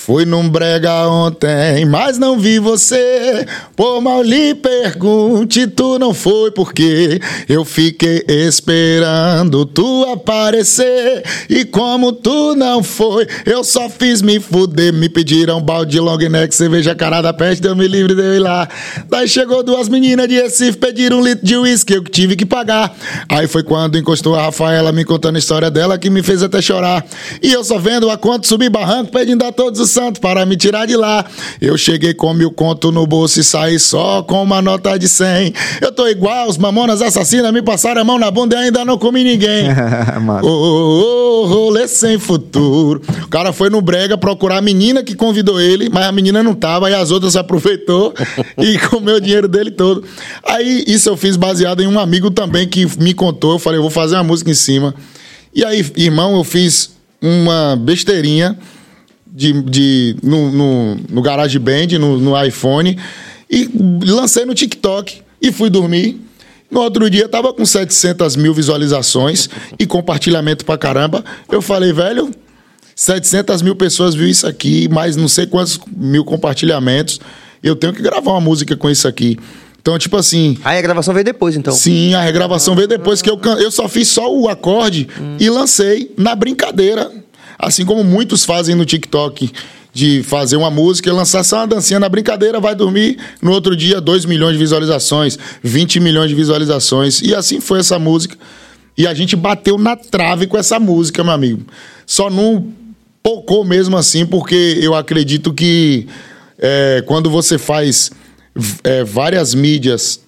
Fui num brega ontem, mas não vi você. Por mal lhe pergunte, tu não foi porque eu fiquei esperando tu aparecer. E como tu não foi, eu só fiz me fuder. Me pediram balde de long neck, cerveja cara da peste, deu me livre de eu ir lá. Daí chegou duas meninas de Recife, pediram um litro de uísque, eu tive que pagar. Aí foi quando encostou a Rafaela me contando a história dela, que me fez até chorar. E eu só vendo a conta subir barranco, pedindo a todos os santos para me tirar de lá. Eu cheguei com mil conto no bolso e saí só com uma nota de cem. Eu tô igual, os mamonas assassinas me passaram a mão na bunda e ainda não comi ninguém. Ô, ô, ô, rolê sem futuro. O cara foi no Brega procurar a menina que convidou ele, mas a menina não tava, e as outras aproveitou e comeu o dinheiro dele todo. Aí, isso eu fiz baseado em um amigo também que me contou. Eu falei, eu vou fazer uma música em cima. E aí, irmão, eu fiz uma besteirinha de, de, no, no, no GarageBand, no, no iPhone, e lancei no TikTok e fui dormir. No outro dia, tava com 700 mil visualizações e compartilhamento pra caramba. Eu falei, velho, 700 mil pessoas viu isso aqui, mais não sei quantos mil compartilhamentos. Eu tenho que gravar uma música com isso aqui. Então, tipo assim, Aí a gravação veio depois, então. Sim, a regravação veio depois que eu, eu só fiz só o acorde e lancei na brincadeira. Assim como muitos fazem no TikTok, de fazer uma música e lançar só uma dancinha na brincadeira, vai dormir. No outro dia, 2 milhões de visualizações, 20 milhões de visualizações. E assim foi essa música. E a gente bateu na trave com essa música, meu amigo. Só não pocou mesmo assim, porque eu acredito que é, quando você faz é, várias mídias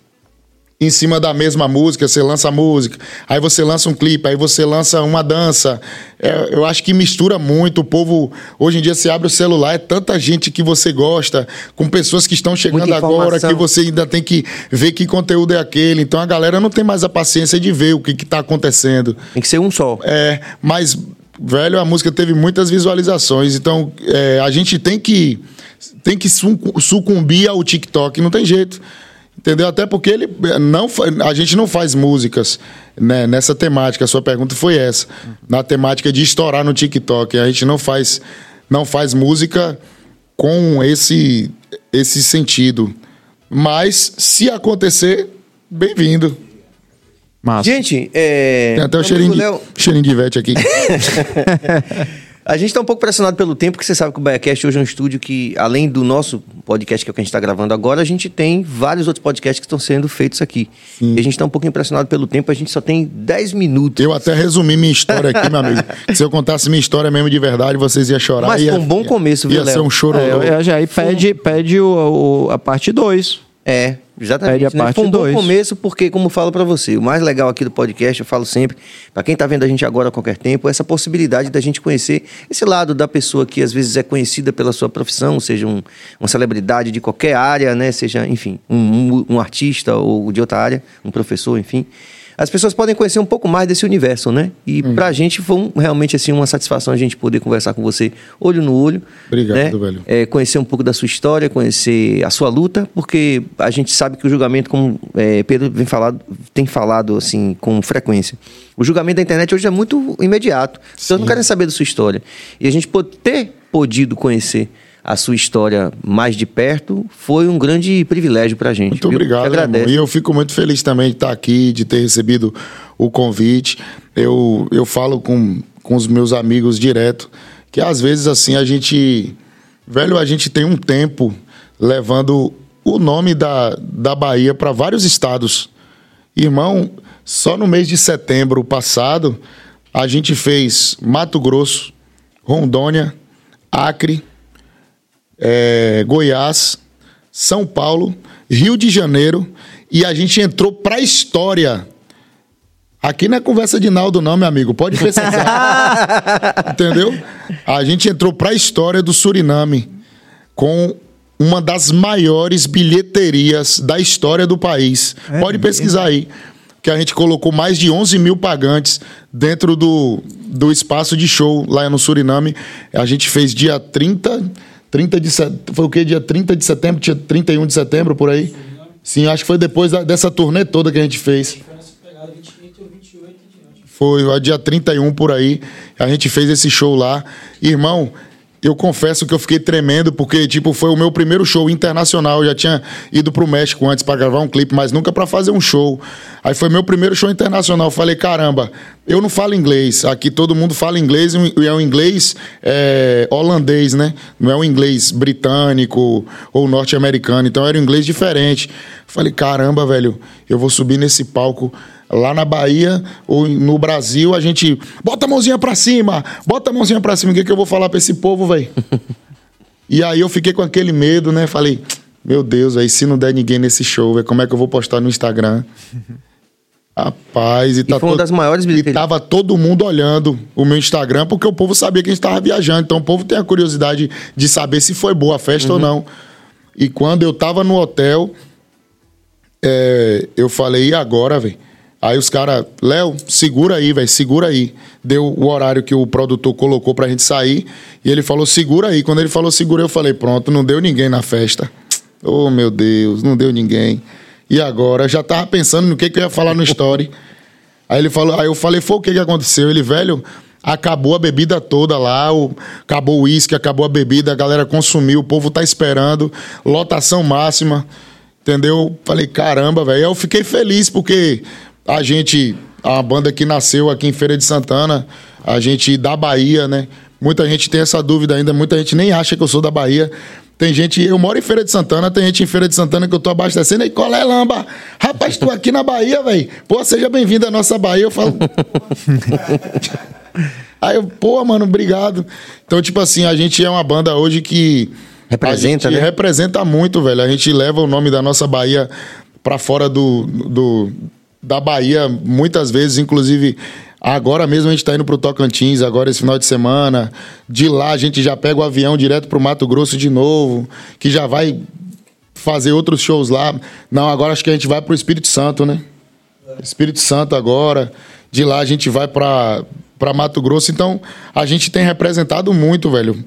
em cima da mesma música, você lança a música, aí você lança um clipe, aí você lança uma dança. É, eu acho que mistura muito. O povo, hoje em dia, você abre o celular, é tanta gente que você gosta, com pessoas que estão chegando agora, que você ainda tem que ver que conteúdo é aquele. Então a galera não tem mais a paciência de ver o que está acontecendo. Tem que ser um só. É, mas, velho, a música teve muitas visualizações, então é, a gente tem que, tem que sucu- sucumbir ao TikTok, não tem jeito. Entendeu? Até porque ele não, fa- a gente não faz músicas né, nessa temática. A sua pergunta foi essa. Na temática de estourar no TikTok. A gente não faz, não faz música com esse, esse sentido. Mas, se acontecer, bem-vindo. Massa. Gente, é. Tem até o cheirinho Léo, cheirinho de Ivete aqui. A gente tá um pouco pressionado pelo tempo, porque você sabe que o BaiaCast hoje é um estúdio que, além do nosso podcast, que é o que a gente tá gravando agora, a gente tem vários outros podcasts que estão sendo feitos aqui. E a gente tá um pouco impressionado pelo tempo, a gente só tem 10 minutos. Eu até resumi minha história aqui, meu amigo. Se eu contasse minha história mesmo de verdade, vocês iam chorar. Mas ia, foi um bom começo, viu, Ia ser Léo? um choro. É, já aí pede, pede o, o- a parte 2. É. Exatamente. Pede a né? parte Foi um bom dois. começo, porque, como eu falo pra você, o mais legal aqui do podcast, eu falo sempre, pra quem tá vendo a gente agora a qualquer tempo, é essa possibilidade da gente conhecer esse lado da pessoa que às vezes é conhecida pela sua profissão, seja um- uma celebridade de qualquer área, né? Seja, enfim, um, um- um artista ou de outra área, um professor, enfim. As pessoas podem conhecer um pouco mais desse universo, né? E Hum. pra gente foi um- realmente assim uma satisfação a gente poder conversar com você olho no olho. Obrigado, né? velho. é, conhecer um pouco da sua história, conhecer a sua luta, porque a gente sabe que o julgamento, como é, Pedro vem falado, tem falado assim com frequência, o julgamento da internet hoje é muito imediato. As pessoas não querem saber da sua história. E a gente po- ter podido conhecer a sua história mais de perto foi um grande privilégio pra gente. Muito viu? obrigado, irmão. agradeço. E eu fico muito feliz também de estar aqui, de ter recebido o convite. Eu, eu falo com, com os meus amigos direto que às vezes assim a gente. Velho, a gente tem um tempo levando o nome da, da Bahia para vários estados. Irmão, só no mês de setembro passado, a gente fez Mato Grosso, Rondônia, Acre, é, Goiás, São Paulo, Rio de Janeiro e a gente entrou para a história. Aqui não é conversa de Naldo, não, meu amigo. Pode pesquisar. Entendeu? A gente entrou para a história do Suriname com uma das maiores bilheterias da história do país. Pode pesquisar aí. Que a gente colocou mais de 11 mil pagantes dentro do, do espaço de show lá no Suriname. A gente fez dia 30, 30 de setembro. Foi o quê? Dia 30 de setembro, dia 31 de setembro, por aí? Sim, acho que foi depois da- dessa turnê toda que a gente fez. Foi dia 31 por aí. A gente fez esse show lá. Irmão, eu confesso que eu fiquei tremendo, porque, tipo, foi o meu primeiro show internacional. Eu já tinha ido pro México antes para gravar um clipe, mas nunca para fazer um show. Aí foi meu primeiro show internacional. Eu falei, caramba, eu não falo inglês. Aqui todo mundo fala inglês e é um inglês é, holandês, né? Não é um inglês britânico ou norte-americano. Então era um inglês diferente. Falei, caramba, velho, eu vou subir nesse palco lá na Bahia ou no Brasil, a gente bota a mãozinha pra cima, bota a mãozinha pra cima, o que, que eu vou falar pra esse povo, velho? e aí eu fiquei com aquele medo, né? Falei, meu Deus, aí se não der ninguém nesse show, velho, como é que eu vou postar no Instagram? Rapaz, e, tá foi uma todo- das maiores E bilheterias. tava todo mundo olhando o meu Instagram, porque o povo sabia que a gente tava viajando. Então o povo tem a curiosidade de saber se foi boa a festa ou não. E quando eu tava no hotel, é, eu falei, e agora, velho? Aí os caras, Léo, segura aí, velho, segura aí. Deu o horário que o produtor colocou pra gente sair. E ele falou, segura aí. Quando ele falou segura, eu falei, pronto, não deu ninguém na festa. Oh, meu Deus, não deu ninguém. E agora? Já tava pensando no que, que eu ia falar no story. Aí ele falou, aí eu falei, foi o que, que aconteceu? Ele, velho, acabou a bebida toda lá, o, acabou o uísque, acabou a bebida, a galera consumiu, o povo tá esperando, lotação máxima, entendeu? Falei, caramba, velho. Eu fiquei feliz porque a gente, a banda que nasceu aqui em Feira de Santana, a gente da Bahia, né? Muita gente tem essa dúvida ainda, muita gente nem acha que eu sou da Bahia. Tem gente, eu moro em Feira de Santana, tem gente em Feira de Santana que eu tô abastecendo. E qual é, Lamba? Rapaz, tu aqui na Bahia, velho. Pô, seja bem-vindo à nossa Bahia. Eu falo. Aí eu, pô, mano, obrigado. Então, tipo assim, a gente é uma banda hoje que. Representa, a gente né? representa muito, velho. A gente leva o nome da nossa Bahia pra fora do, do da Bahia muitas vezes, inclusive. Agora mesmo a gente tá indo pro Tocantins, agora esse final de semana. De lá a gente já pega o avião direto pro Mato Grosso de novo, que já vai fazer outros shows lá. Não, agora acho que a gente vai pro Espírito Santo, né? Espírito Santo agora. De lá a gente vai pra para Mato Grosso. Então a gente tem representado muito, velho.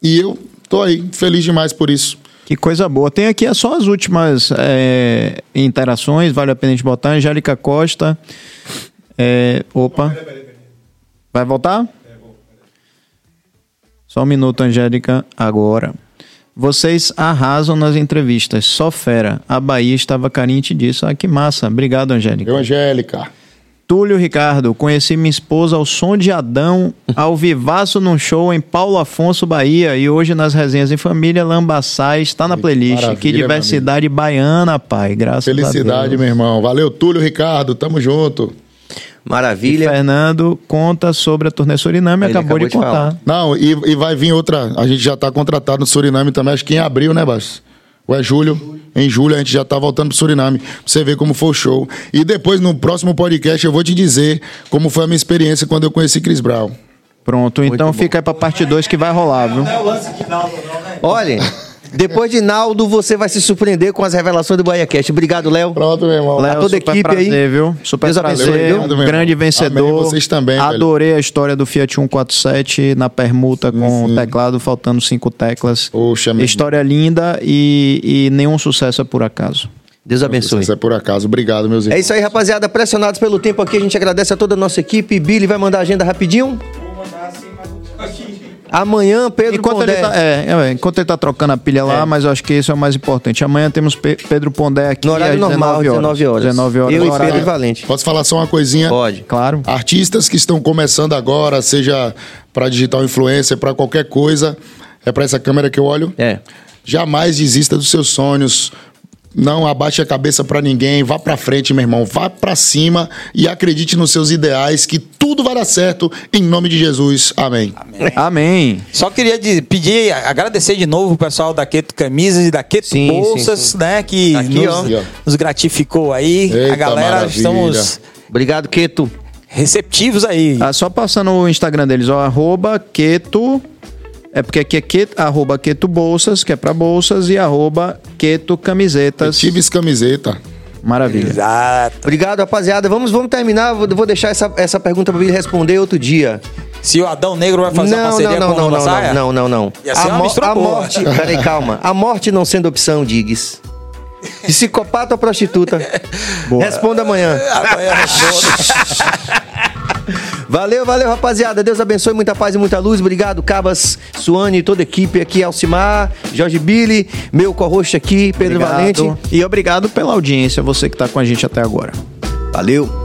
E eu tô aí, feliz demais por isso. Que coisa boa. Tem aqui só as últimas é, interações, vale a pena a gente botar. Angélica Costa. É, opa. Vai voltar? Só um minuto, Angélica, agora. Vocês arrasam nas entrevistas, só fera. A Bahia estava carente disso. Ah, que massa. Obrigado, Angélica. Eu, Angélica. Túlio Ricardo, conheci minha esposa ao som de Adão, ao vivaço num show em Paulo Afonso, Bahia, e hoje nas resenhas em família, Lambaçai está na playlist. que diversidade baiana, pai, graças a Felicidade, Deus. meu irmão. Valeu, Túlio, Ricardo. Tamo junto. E Maravilha. Fernando conta sobre a turnê Suriname, acabou, acabou de de falar. contar. Não, e, e vai vir outra. A gente já tá contratado no Suriname também, acho que em abril, né, Baixo? Ou é julho? Em julho a gente já tá voltando pro Suriname. Pra você ver como foi o show. E depois, no próximo podcast, eu vou te dizer como foi a minha experiência quando eu conheci Chris Brown. Pronto, então fica aí pra parte 2 que vai rolar, viu? Olha, depois de Naldo, você vai se surpreender com as revelações do BahiaCast. Obrigado, Léo. Pronto, meu irmão. Léo, toda a equipe aí. prazer, viu? Super Deus prazer, abençoe, viu? Obrigado, grande vencedor. Amém, vocês também, velho. Adorei a história do Fiat 147 na permuta com o teclado faltando cinco teclas. Poxa, meu História linda e, e nenhum sucesso é por acaso. Deus abençoe. Isso é por acaso. Obrigado, meus irmãos. É isso aí, rapaziada. Pressionados pelo tempo aqui, a gente agradece a toda a nossa equipe. Billy vai mandar a agenda rapidinho. Amanhã, Pedro Enquanto Pondé. ele, tá, é, é, enquanto ele tá trocando a pilha lá, mas eu acho que isso é o mais importante. Amanhã temos Pe- Pedro Pondé aqui No horário às normal, 19 horas. 19 horas. 19 horas. Eu e horário- Pedro e Valente. Posso falar só uma coisinha? Pode. Claro. Artistas que estão começando agora, seja para digital influencer, para qualquer coisa, é para essa câmera que eu olho. É. Jamais desista dos seus sonhos. Não abaixe a cabeça para ninguém, vá para frente, meu irmão, vá para cima e acredite nos seus ideais que tudo vai dar certo em nome de Jesus. Amém. Amém. Só queria pedir, agradecer de novo o pessoal da Queto Camisas e da Queto Sim, Bolsas, sim, sim. né? Que Aqui, nos, ó. nos gratificou aí. Eita, a galera, maravilha. estamos Obrigado, Queto. receptivos aí. Ah, só passando o Instagram deles, ó, arroba Keto. É porque aqui é Keto, arroba Keto Bolsas, que é pra bolsas, e arroba Keto Camisetas. Tives camiseta. Maravilha. Exato. Obrigado, rapaziada. Vamos, vamos terminar. Vou, vou deixar essa, essa pergunta para ele responder outro dia. Se o Adão Negro vai fazer uma não, parceria não, com não, o não, Lula não, Saia? não, não, não. Ia ser uma mo- a boa. morte. Peraí, calma. A morte não sendo opção, Diggs. Psicopata ou prostituta? Responda amanhã. Amanhã eu respondo. Valeu, valeu, rapaziada. Deus abençoe, muita paz e muita luz. Obrigado, Cabas, Suane toda a equipe aqui, Alcimar, Jorge Billy, meu co-host aqui, Pedro Obrigado. Valente. E obrigado pela audiência, você que tá com a gente até agora. Valeu.